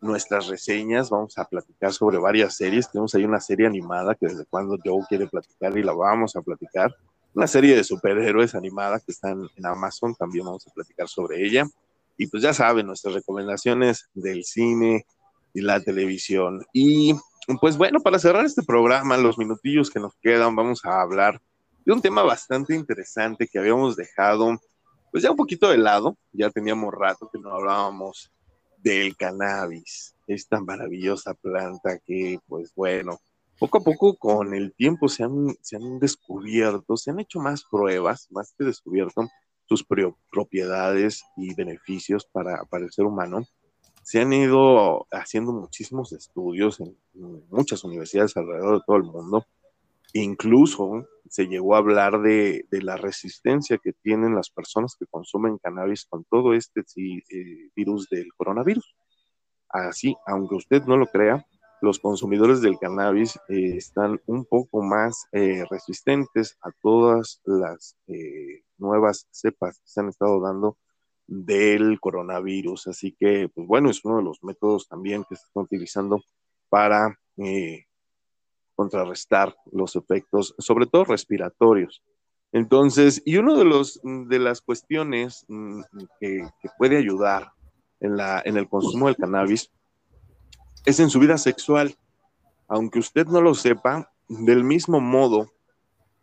nuestras reseñas, vamos a platicar sobre varias series. Tenemos ahí una serie animada que desde cuando Joe quiere platicar y la vamos a platicar. Una serie de superhéroes animada que está en Amazon, también vamos a platicar sobre ella. Y pues ya saben, nuestras recomendaciones del cine y la televisión. Y pues bueno, para cerrar este programa, los minutillos que nos quedan, vamos a hablar de un tema bastante interesante que habíamos dejado, pues ya un poquito de lado, ya teníamos rato que no hablábamos del cannabis, esta maravillosa planta que, pues bueno, poco a poco con el tiempo se han, se han descubierto, se han hecho más pruebas, más que descubierto sus propiedades y beneficios para, para el ser humano. se han ido haciendo muchísimos estudios en, muchas universidades alrededor de todo el mundo. Incluso se llegó a hablar de, la resistencia que tienen las personas que consumen cannabis con todo este eh, virus del coronavirus. Así, aunque usted no lo crea, los consumidores del cannabis eh, están un poco más eh, resistentes a todas las nuevas cepas que se han estado dando del coronavirus. Así que, pues bueno, es uno de los métodos también que se están utilizando para eh, contrarrestar los efectos, sobre todo respiratorios. Entonces, y uno de los de las cuestiones mm, que, puede ayudar en, la, en el consumo del cannabis es en su vida sexual. Aunque usted no lo sepa, del mismo modo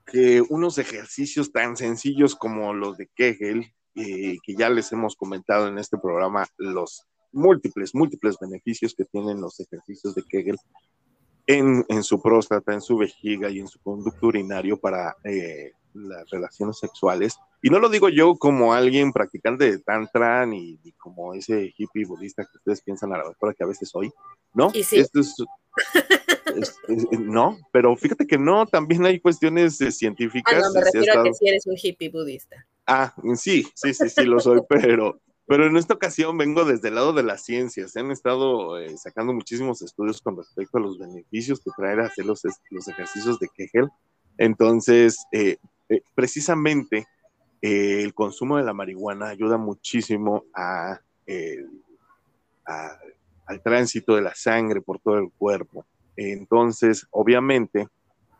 que unos ejercicios tan sencillos como los de Kegel eh, que ya les hemos comentado en este programa los múltiples, múltiples beneficios que tienen los ejercicios de Kegel en, en su próstata, en su vejiga y en su conducto urinario para eh, las relaciones sexuales. Y no lo digo yo como alguien practicante de tantra ni, como ese hippie budista que ustedes piensan a la mejor que a veces soy, ¿no? Esto es, no, pero fíjate que no, también hay cuestiones eh, científicas. Ah, no, me refiero a que si eres un hippie budista. Ah, sí, sí, sí, sí lo soy, pero, pero en esta ocasión vengo desde el lado de las ciencias. Han estado eh, sacando muchísimos estudios con respecto a los beneficios que trae hacer los, ejercicios de Kegel. Entonces, eh, eh, precisamente el consumo de la marihuana ayuda muchísimo a, al tránsito de la sangre por todo el cuerpo. Entonces, obviamente,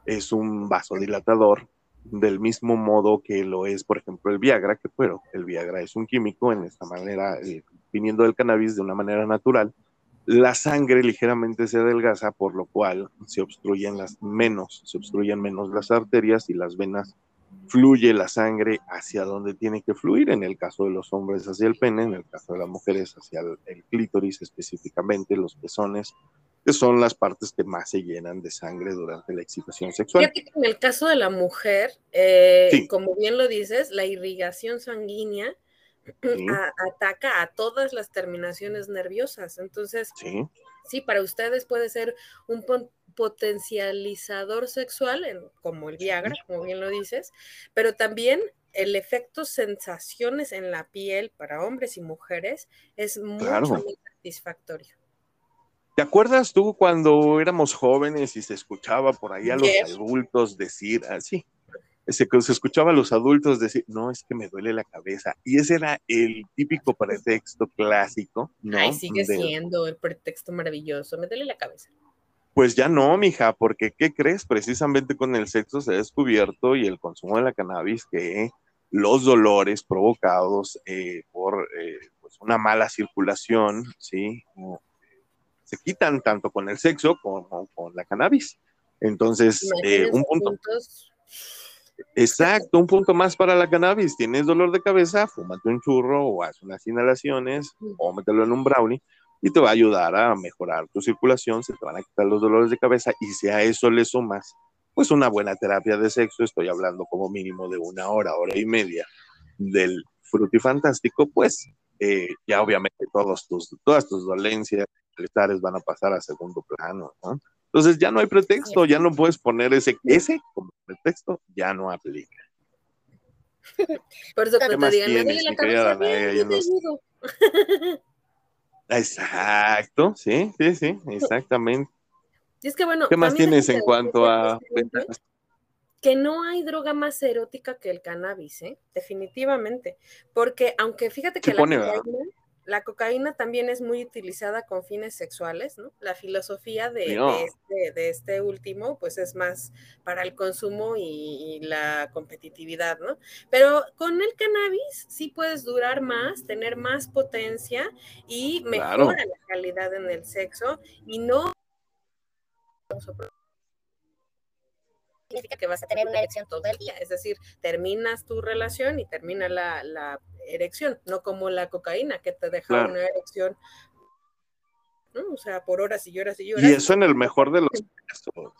es un vasodilatador del mismo modo que lo es, por ejemplo, el Viagra, que bueno, el Viagra es un químico en esta manera, eh, viniendo del cannabis de una manera natural, la sangre ligeramente se adelgaza, por lo cual se obstruyen las menos, se obstruyen menos las arterias y las venas fluye la sangre hacia donde tiene que fluir, en el caso de los hombres hacia el pene, en el caso de las mujeres hacia el clítoris específicamente, los pezones, que son las partes que más se llenan de sangre durante la excitación sexual. en el caso de la mujer, eh, como bien lo dices, la irrigación sanguínea ataca a todas las terminaciones nerviosas. Entonces, sí, para ustedes puede ser un potencializador sexual, como el Viagra, como bien lo dices, pero también el efecto sensaciones en la piel para hombres y mujeres es mucho muy satisfactorio. ¿Te acuerdas tú cuando éramos jóvenes y se escuchaba por ahí a los adultos decir así? se, se escuchaba a los adultos decir, no, es que me duele la cabeza. Y ese era el típico pretexto clásico, ¿no? Ay, sigue siendo el pretexto maravilloso, me duele la cabeza. Pues ya no, mija, porque ¿qué crees? Precisamente con el sexo se ha descubierto y el consumo de la cannabis que los dolores provocados eh, por eh, pues una mala circulación, ¿sí? Se quitan tanto con el sexo como con la cannabis. Entonces, eh, un punto. Exacto, un punto más para la cannabis. Tienes dolor de cabeza, fúmate un churro o haz unas inhalaciones o mételo en un brownie y te va a ayudar a mejorar tu circulación, se te van a quitar los dolores de cabeza y si a eso le sumas, pues una buena terapia de sexo, estoy hablando como mínimo de una hora, hora y media del fantástico, pues eh, ya obviamente todos tus, todas tus dolencias, militares van a pasar a segundo plano, ¿no? Entonces ya no hay pretexto, ya no puedes poner ese, ese como pretexto, ya no aplica. Por eso que te digan, la cabeza, Exacto, sí, sí, sí, exactamente. Y es que bueno, ¿qué más tienes en cuanto a que no hay droga más erótica que el cannabis, ¿eh? definitivamente. Porque aunque fíjate que la, la cocaína también es muy utilizada con fines sexuales, ¿no? La filosofía de, este, este, último, pues es más para el consumo y, la competitividad, ¿no? Pero con el cannabis sí puedes durar más, tener más potencia y mejora la calidad en el sexo y no significa que vas a tener una erección todo el día, es decir, terminas tu relación y termina la, erección, no como la cocaína que te deja una erección, ¿no? o sea, por horas y horas y horas. Y eso en el mejor de los casos.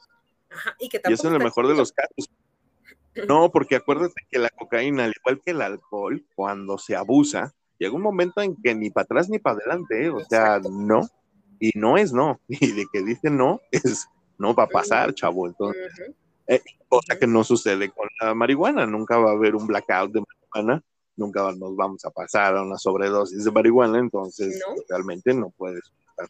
Ajá, y, que y eso en el mejor de los casos. No, porque acuérdate que la cocaína, al igual que el alcohol, cuando se abusa, llega un momento en que ni para atrás ni para adelante, ¿eh? o sea, no, y no es no, y de que dice no, es no va a pasar, chavo, entonces, eh, cosa que no sucede con la marihuana, nunca va a haber un blackout de marihuana, nunca nos vamos a pasar a una sobredosis de marihuana, entonces realmente no puedes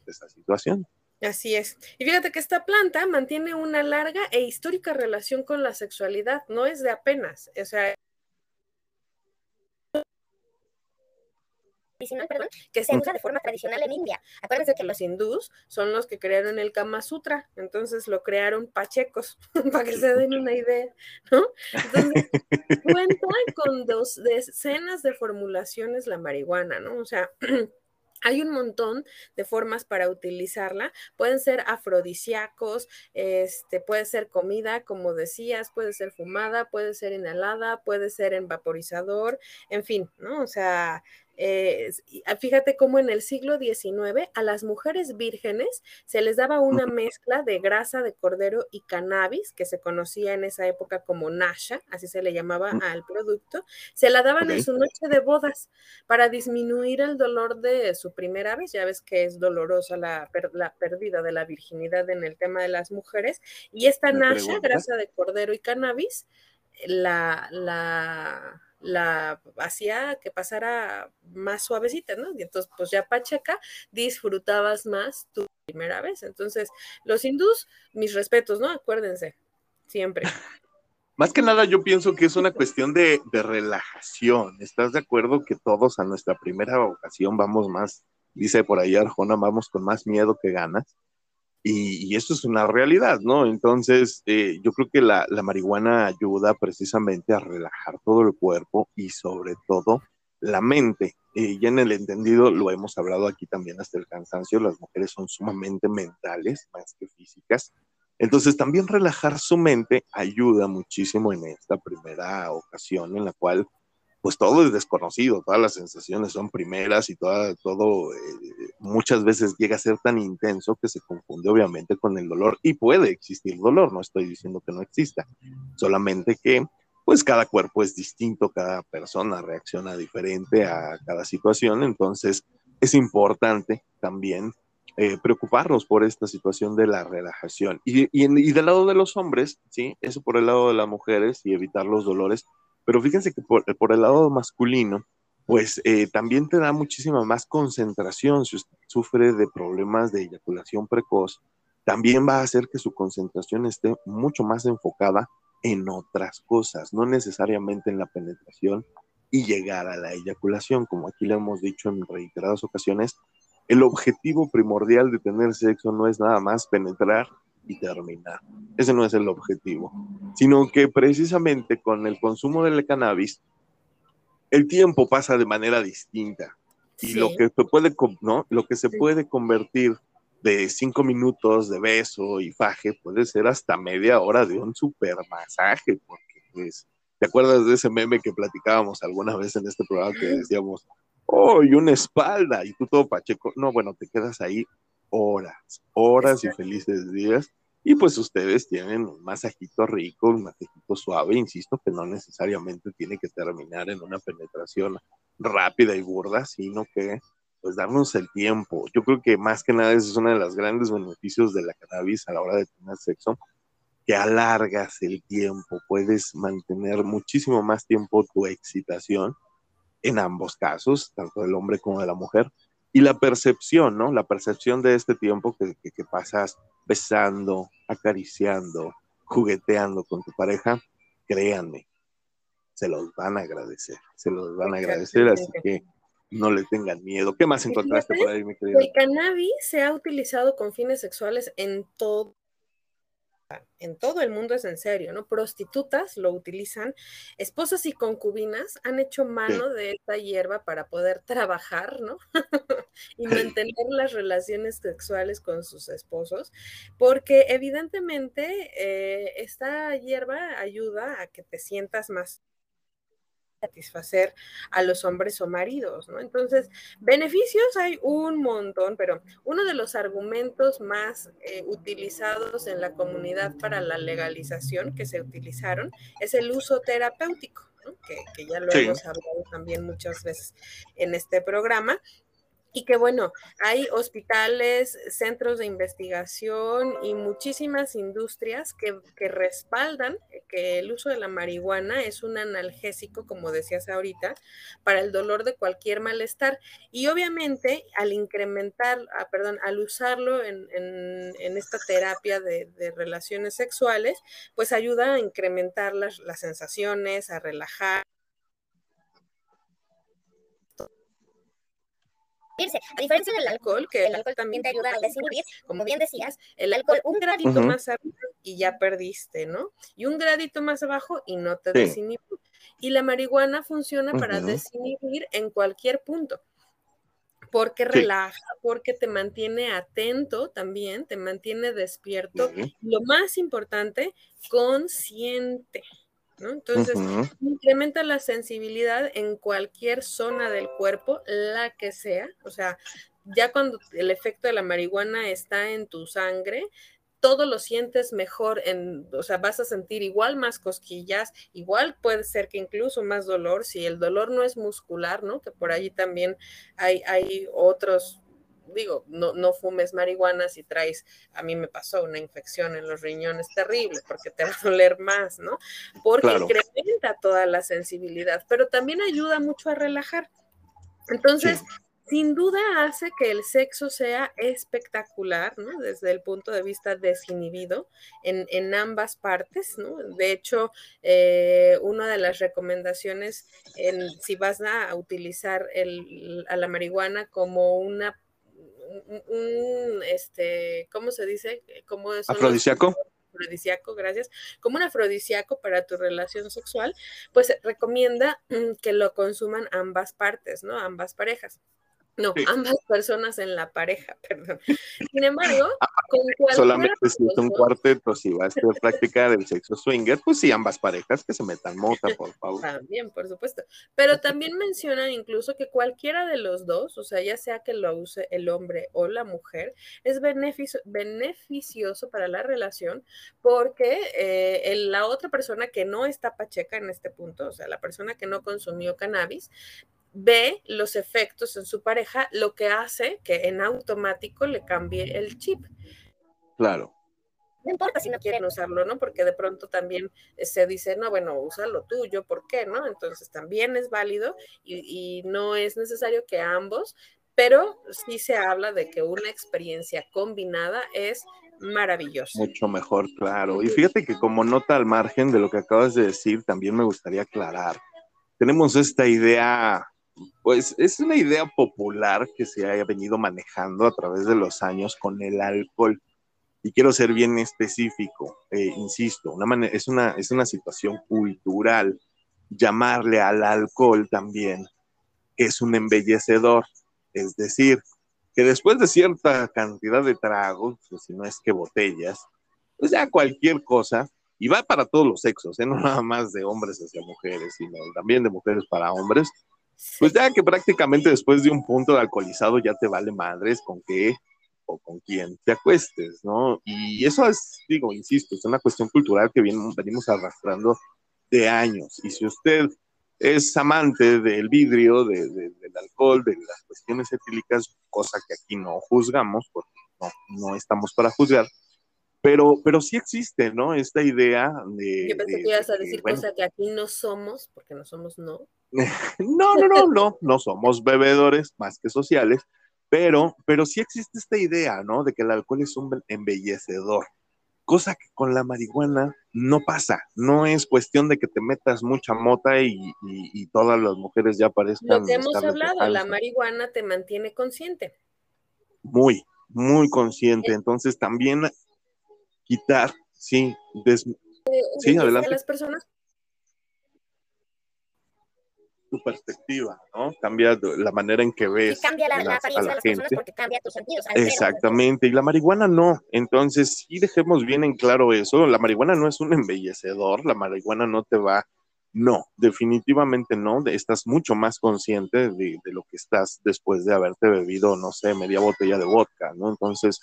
esa situación. Así es. Y fíjate que esta planta mantiene una larga e histórica relación con la sexualidad, no es de apenas, o sea, que se usa de forma tradicional en India. Acuérdense que los hindús son los que crearon el Kama Sutra, entonces lo crearon pachecos, para que se den una idea, ¿no? Entonces, cuenta con dos decenas de formulaciones la marihuana, ¿no? O sea, Hay un montón de formas para utilizarla. Pueden ser afrodisíacos, este, puede ser comida, como decías, puede ser fumada, puede ser inhalada, puede ser en vaporizador, en fin, ¿no? O sea, eh, ah, fíjate cómo en el siglo XIX a las mujeres vírgenes se les daba una mezcla de grasa de cordero y cannabis, que se conocía en esa época como nasha, así se le llamaba al producto, se la daban en su noche de bodas para disminuir el dolor de su primera vez, ya ves que es dolorosa la, la pérdida de la virginidad en el tema de las mujeres, y esta nasha, grasa de cordero y cannabis, la, la la hacía que pasara más suavecita, ¿no? Y entonces, pues ya Pacheca disfrutabas más tu primera vez. Entonces, los hindús, mis respetos, ¿no? Acuérdense, siempre. Más que nada, yo pienso que es una cuestión de, de relajación. ¿Estás de acuerdo que todos a nuestra primera ocasión vamos más, dice por ahí Arjona, vamos con más miedo que ganas? Y, esto es una realidad, ¿no? Entonces, eh, yo creo que la, marihuana ayuda precisamente a relajar todo el cuerpo y sobre todo la mente. Y ya en el entendido, lo hemos hablado aquí también hasta el cansancio, las mujeres son sumamente mentales más que físicas. Entonces, también relajar su mente ayuda muchísimo en esta primera ocasión en la cual pues todo es desconocido, todas las sensaciones son primeras y toda, todo eh, muchas veces llega a ser tan intenso que se confunde obviamente con el dolor y puede existir dolor, no estoy diciendo que no exista, solamente que pues cada cuerpo es distinto, cada persona reacciona diferente a cada situación, entonces es importante también eh, preocuparnos por esta situación de la relajación. Y, y, y, del lado de los hombres, ¿sí? Eso por el lado de las mujeres y evitar los dolores, pero fíjense que por, el lado masculino, pues eh, también te da muchísima más concentración. Si usted sufre de problemas de eyaculación precoz, también va a hacer que su concentración esté mucho más enfocada en otras cosas, no necesariamente en la penetración y llegar a la eyaculación, como aquí le hemos dicho en reiteradas ocasiones, el objetivo primordial de tener sexo no es nada más penetrar y terminar. Ese no es el objetivo, sino que precisamente con el consumo del cannabis, el tiempo pasa de manera distinta. Y lo que se puede, ¿no? Lo que se puede convertir de cinco minutos de beso y faje puede ser hasta media hora de un super masaje, porque pues, ¿te acuerdas de ese meme que platicábamos alguna vez en este programa que decíamos, oh, y una espalda, y tú todo pacheco? No, bueno, te quedas ahí horas, horas y felices días. Y pues ustedes tienen un masajito rico, un masajito suave, insisto, que no necesariamente tiene que terminar en una penetración rápida y burda, sino que pues darnos el tiempo. Yo creo que más que nada ese es uno de los grandes beneficios de la cannabis a la hora de tener sexo, que alargas el tiempo, puedes mantener muchísimo más tiempo tu excitación en ambos casos, tanto del hombre como de la mujer, y la percepción, ¿no? La percepción de este tiempo que, que, pasas besando, acariciando, jugueteando con tu pareja, créanme, se los van a agradecer, se los van a agradecer, así que no le tengan miedo. ¿Qué más encontraste por ahí, mi querido? El cannabis se ha utilizado con fines sexuales en todo en todo el mundo es en serio, ¿no? Prostitutas lo utilizan, esposas y concubinas han hecho mano de esta hierba para poder trabajar, ¿no? y mantener las relaciones sexuales con sus esposos, porque evidentemente eh, esta hierba ayuda a que te sientas más satisfacer a los hombres o maridos, ¿no? Entonces, beneficios hay un montón, pero uno de los argumentos más eh, utilizados en la comunidad para la legalización que se utilizaron es el uso terapéutico. que, que, ya lo hemos hablado también muchas veces en este programa. Y que bueno, hay hospitales, centros de investigación y muchísimas industrias que, que, respaldan que el uso de la marihuana es un analgésico, como decías ahorita, para el dolor de cualquier malestar. Y obviamente al incrementar, ah, perdón, al usarlo en, en, esta terapia de, de, relaciones sexuales, pues ayuda a incrementar las, las sensaciones, a relajar A diferencia del alcohol, que el alcohol también te ayuda a desinhibir, como bien decías, el alcohol un gradito más arriba y ya perdiste, ¿no? Y un gradito más abajo y no te sí. Y la marihuana funciona para desinhibir en cualquier punto porque relaja, sí. porque te mantiene atento también, te mantiene despierto. Lo más importante, consciente. ¿No? Entonces, uh -huh. incrementa la sensibilidad en cualquier zona del cuerpo, la que sea. O sea, ya cuando el efecto de la marihuana está en tu sangre, todo lo sientes mejor, en, o sea, vas a sentir igual más cosquillas, igual puede ser que incluso más dolor, si el dolor no es muscular, ¿no? Que por allí también hay, hay otros digo, no, no fumes marihuana si traes, a mí me pasó una infección en los riñones terrible, porque te va a doler más, ¿no? Porque claro. incrementa toda la sensibilidad, pero también ayuda mucho a relajar. Entonces, sí. sin duda hace que el sexo sea espectacular, ¿no? Desde el punto de vista desinhibido en, en ambas partes, ¿no? De hecho, eh, una de las recomendaciones, en, si vas a utilizar el, a la marihuana como una un, este, ¿cómo se dice? ¿Cómo afrodisíaco. Afrodisíaco, gracias. Como un afrodisíaco para tu relación sexual, pues recomienda mm, que lo consuman ambas partes, ¿no? Ambas parejas. No, sí. ambas personas en la pareja, perdón. Sin embargo, ah, con solamente si es un cuarteto, si vas a practicar el sexo swinger, pues sí, ambas parejas que se metan mota, por favor. También, por supuesto. Pero también mencionan incluso que cualquiera de los dos, o sea, ya sea que lo use el hombre o la mujer, es beneficio, beneficioso para la relación porque eh, la otra persona que no está pacheca en este punto, o sea, la persona que no consumió cannabis, ve los efectos en su pareja, lo que hace que en automático le cambie el chip. Claro. No importa si no quieren usarlo, ¿no? Porque de pronto también se dice, no, bueno, usa lo tuyo, ¿por qué? ¿No? Entonces también es válido y, y no es necesario que ambos, pero sí se habla de que una experiencia combinada es maravillosa. Mucho mejor, claro. Y fíjate que como nota al margen de lo que acabas de decir, también me gustaría aclarar. Tenemos esta idea pues es una idea popular que se haya venido manejando a través de los años con el alcohol. Y quiero ser bien específico, eh, insisto, una es, una, es una situación cultural llamarle al alcohol también que es un embellecedor, es decir, que después de cierta cantidad de tragos, si no es que botellas, pues ya cualquier cosa, y va para todos los sexos, ¿eh? no nada más de hombres hacia mujeres, sino también de mujeres para hombres, pues ya que prácticamente después de un punto de alcoholizado ya te vale madres con qué o con quién te acuestes, ¿no? Y eso es, digo, insisto, es una cuestión cultural que bien, venimos arrastrando de años. Y si usted es amante del vidrio, de, de, del alcohol, de las cuestiones etílicas, cosa que aquí no juzgamos, porque no, no estamos para juzgar, pero, pero sí existe, ¿no? Esta idea de... Yo pensé de, que ibas a decir bueno, cosas que aquí no somos, porque no somos no. no, no, no, no, no somos bebedores más que sociales, pero, pero sí existe esta idea, ¿no? De que el alcohol es un embellecedor, cosa que con la marihuana no pasa, no es cuestión de que te metas mucha mota y, y, y todas las mujeres ya parezcan... Lo que hemos hablado, la marihuana te mantiene consciente. Muy, muy consciente, entonces también quitar, sí, des... sí, adelante. las personas tu perspectiva, ¿no? Cambia la manera en que ves y cambia la, la apariencia de las gente. personas porque cambia tus sentidos. Exactamente, y la marihuana no. Entonces, sí dejemos bien en claro eso. La marihuana no es un embellecedor, la marihuana no te va. No, definitivamente no. Estás mucho más consciente de, de lo que estás después de haberte bebido, no sé, media botella de vodka, ¿no? Entonces,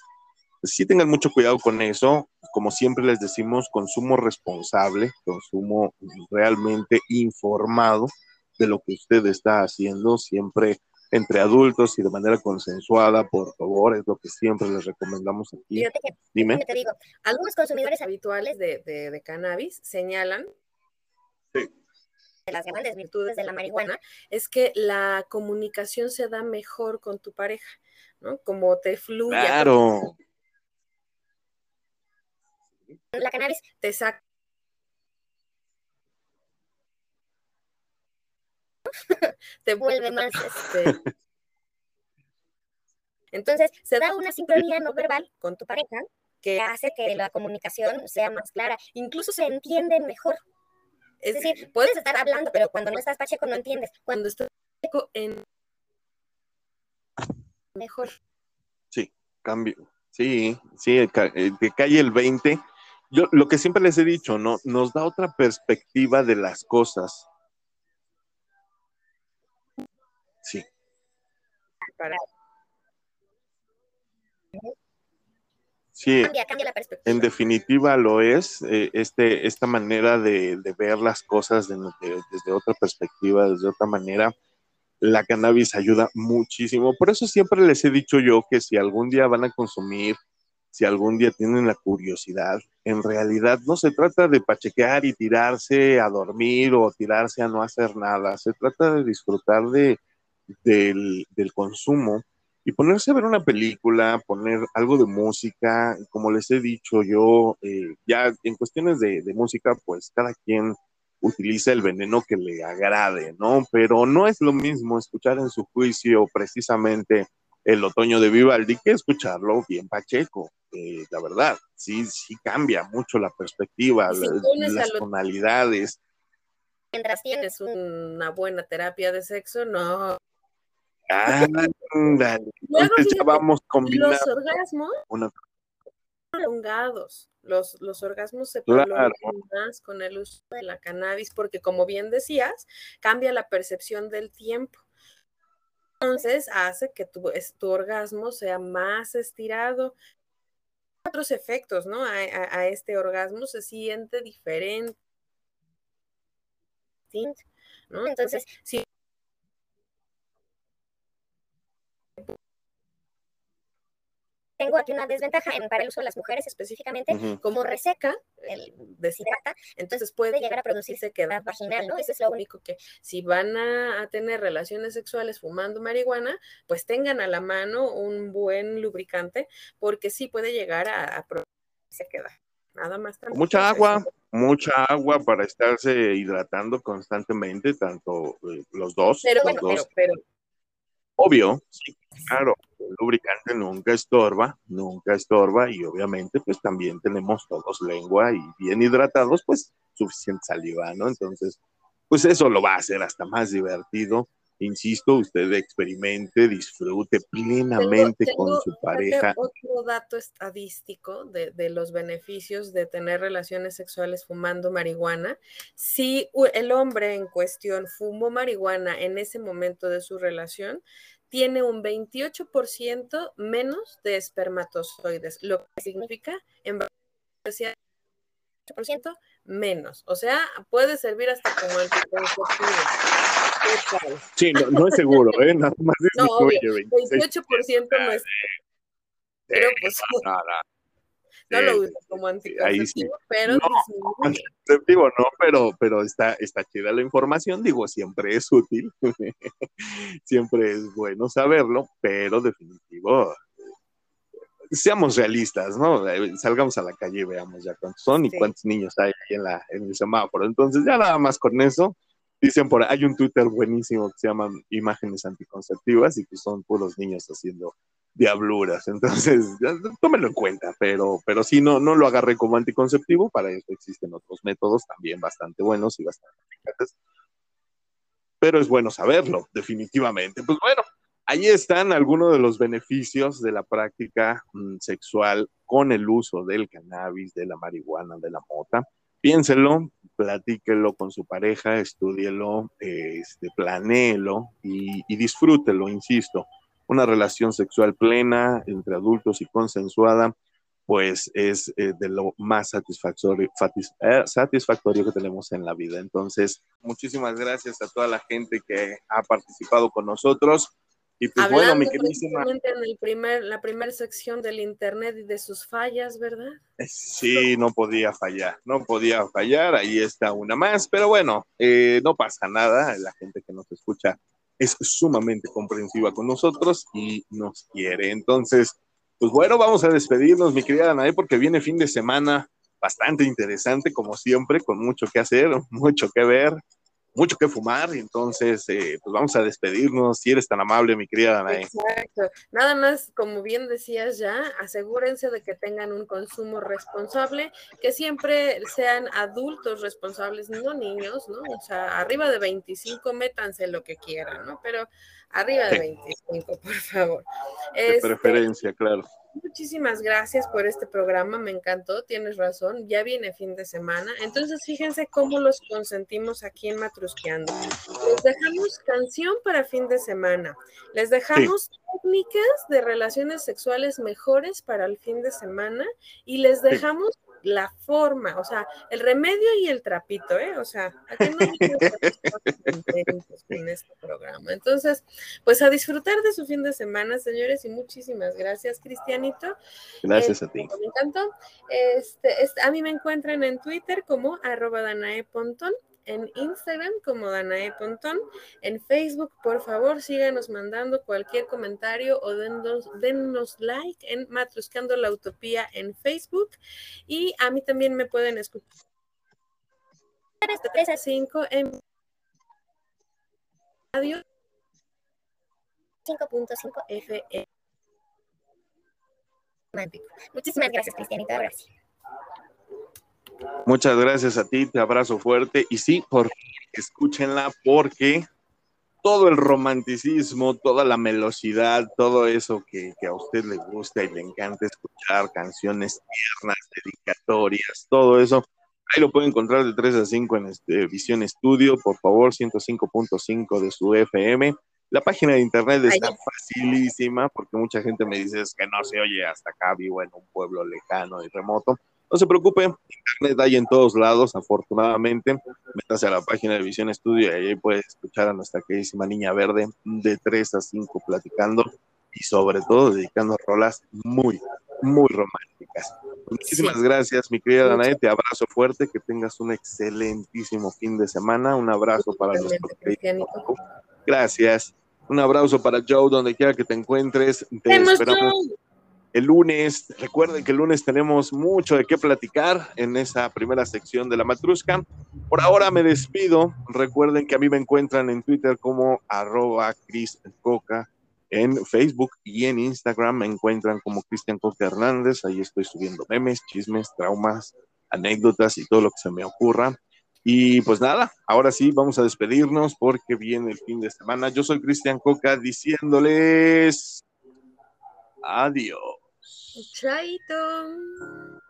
sí tengan mucho cuidado con eso. Como siempre les decimos, consumo responsable, consumo realmente informado de lo que usted está haciendo, siempre entre adultos y de manera consensuada, por favor, es lo que siempre les recomendamos aquí. Dime. Te digo, algunos consumidores habituales de, de, cannabis señalan sí. de las grandes virtudes de la marihuana es que la comunicación se da mejor con tu pareja, ¿no? Como te fluye. Claro. La cannabis te saca te vuelve más este. Entonces, se da una sincronía no verbal con tu pareja que hace que la comunicación sea más clara, incluso se entienden mejor. Es decir, puedes estar hablando, pero cuando no estás pacheco no entiendes. Cuando estás pacheco en mejor. Sí, cambio. Sí, sí, que cae el 20. Yo lo que siempre les he dicho, ¿no? Nos da otra perspectiva de las cosas. Sí. Sí, en definitiva lo es, eh, este, esta manera de, ver las cosas desde otra perspectiva, desde otra manera, la cannabis ayuda muchísimo. Por eso siempre les he dicho yo que si algún día van a consumir, si algún día tienen la curiosidad, en realidad no se trata de pachequear y tirarse a dormir o tirarse a no hacer nada, se trata de disfrutar de, del, consumo y ponerse a ver una película, poner algo de música, como les he dicho yo, eh, ya en cuestiones de, música, pues cada quien utiliza el veneno que le agrade, ¿no? Pero no es lo mismo escuchar en su juicio precisamente el otoño de Vivaldi que escucharlo bien Pacheco, eh, la verdad, sí, sí cambia mucho la perspectiva, las tonalidades. Mientras tienes una buena terapia de sexo, no, Ándale. Entonces vamos combinando. Los orgasmos prolongados. Los, los orgasmos se prolongan más con el uso de la cannabis porque, como bien decías, cambia la percepción del tiempo. Entonces hace que tu, tu orgasmo sea más estirado. Otros efectos, ¿no? A, a este orgasmo se siente diferente. ¿no? Entonces, si tengo aquí una desventaja en, para el uso de las mujeres específicamente, como reseca, el deshidrata, entonces puede llegar a producirse quedad vaginal, ¿no? Ese es lo único que si van a, tener relaciones sexuales fumando marihuana, pues tengan a la mano un buen lubricante, porque sí puede llegar a, a producirse quedad. Nada más. Mucha agua, mucha agua para estarse hidratando constantemente, tanto eh, los dos. Pero los dos. pero Obvio, sí, claro, el lubricante nunca estorba, nunca estorba y obviamente pues también tenemos todos lengua y bien hidratados, pues suficiente saliva, ¿no? Entonces, pues eso lo va a hacer hasta más divertido. Insisto, usted experimente, disfrute plenamente con su pareja. Otro dato estadístico de, de, los beneficios de tener relaciones sexuales fumando marihuana. Si el hombre en cuestión fumó marihuana en ese momento de su relación, tiene un 28% menos de espermatozoides, lo que significa en 8% menos. O sea, puede servir hasta como anticonceptivo. Sí, no, no, es seguro, ¿eh? Nada más es no, obvio, 28% no es. Pero pues. No, lo uso como anticonceptivo, pero no, anticonceptivo no, pero, pero está, está chida la información, digo, siempre es útil, siempre es bueno saberlo, pero definitivo, seamos realistas, ¿no? Eh, salgamos a la calle y veamos ya cuántos son y cuántos niños hay ahí en, la, en el semáforo. Entonces, ya nada más con eso, dicen por hay un Twitter buenísimo que se llama Imágenes Anticonceptivas y que son puros niños haciendo diabluras. Entonces, tómelo en cuenta, pero, pero sí, no, no lo agarré como anticonceptivo, para eso existen otros métodos también bastante buenos y bastante eficaces. Pero es bueno saberlo, definitivamente. Pues bueno, ahí están algunos de los beneficios de la práctica mm, sexual con el uso del cannabis, de la marihuana, de la mota. Piénselo, platíquelo con su pareja, estúdielo, este, planéelo y disfrútelo, insisto. Una relación sexual plena entre adultos y consensuada pues es eh, de lo más satisfactorio, eh, satisfactorio que tenemos en la vida. Entonces, muchísimas gracias a toda la gente que ha participado con nosotros. Y pues bueno, mi queridísima. En el primer, la primera sección del internet y de sus fallas, ¿verdad? Eh, sí, no podía fallar, no podía fallar, ahí está una más, pero bueno, no pasa nada, la gente que nos escucha es sumamente comprensiva con nosotros y nos quiere. Entonces, pues bueno, vamos a despedirnos, mi querida Anaí, porque viene fin de semana bastante interesante, como siempre, con mucho que hacer, mucho que ver, mucho que fumar, y entonces, eh, pues vamos a despedirnos, si eres tan amable, mi querida Danae. Exacto. Nada más, como bien decías ya, asegúrense de que tengan un consumo responsable, que siempre sean adultos responsables, no niños, ¿no? O sea, arriba de 25, métanse lo que quieran, ¿no? Pero arriba de 25, por favor. De este, preferencia, claro. Muchísimas gracias por este programa, me encantó, tienes razón, ya viene fin de semana, entonces fíjense cómo los consentimos aquí en Matrusqueando. Les dejamos canción para fin de semana, les dejamos técnicas de relaciones sexuales mejores para el fin de semana y les dejamos la forma, o sea, el remedio y el trapito, ¿eh? O sea, aquí no en este programa. Entonces, pues a disfrutar de su fin de semana, señores, y muchísimas gracias, Cristianito. Gracias a ti. Este, me encantó. Este, este, a mí me encuentran en Twitter como arroba Danae Pontón en Instagram como Danae Pontón. En Facebook, por favor, síganos mandando cualquier comentario o dennos, like en Matruscando la Utopía en Facebook. Y a mí también me pueden escuchar. 3 a 5 en radio 5.5 FM. Muchísimas gracias, Cristianito. Gracias. Muchas gracias a ti, te abrazo fuerte. Y sí, por escúchenla porque todo el romanticismo, toda la melosidad, todo eso que, a usted le gusta y le encanta escuchar, canciones tiernas, dedicatorias, todo eso, ahí lo puede encontrar de 3 a 5 en este Visión Estudio, por favor, 105.5 de su FM. La página de internet está facilísima porque mucha gente me dice que no se oye hasta acá, vivo en un pueblo lejano y remoto. No se preocupe, internet hay en todos lados, afortunadamente. Métase a la página de Visión Estudio y ahí puede escuchar a nuestra queridísima niña verde de 3 a 5 platicando y sobre todo dedicando rolas muy, muy románticas. Muchísimas gracias, mi querida Danae. Te abrazo fuerte, que tengas un excelentísimo fin de semana. Un abrazo para nuestro querido. Gracias. Un abrazo para Joe, donde quiera que te encuentres. Te esperamos el lunes. Recuerden que el lunes tenemos mucho de qué platicar en esa primera sección de la matrusca. Por ahora me despido. Recuerden que a mí me encuentran en Twitter como arroba Coca. En Facebook y en Instagram me encuentran como Cristian Coca Hernández. Ahí estoy subiendo memes, chismes, traumas, anécdotas y todo lo que se me ocurra. Y pues nada, ahora sí, vamos a despedirnos porque viene el fin de semana. Yo soy Cristian Coca diciéndoles adiós. try to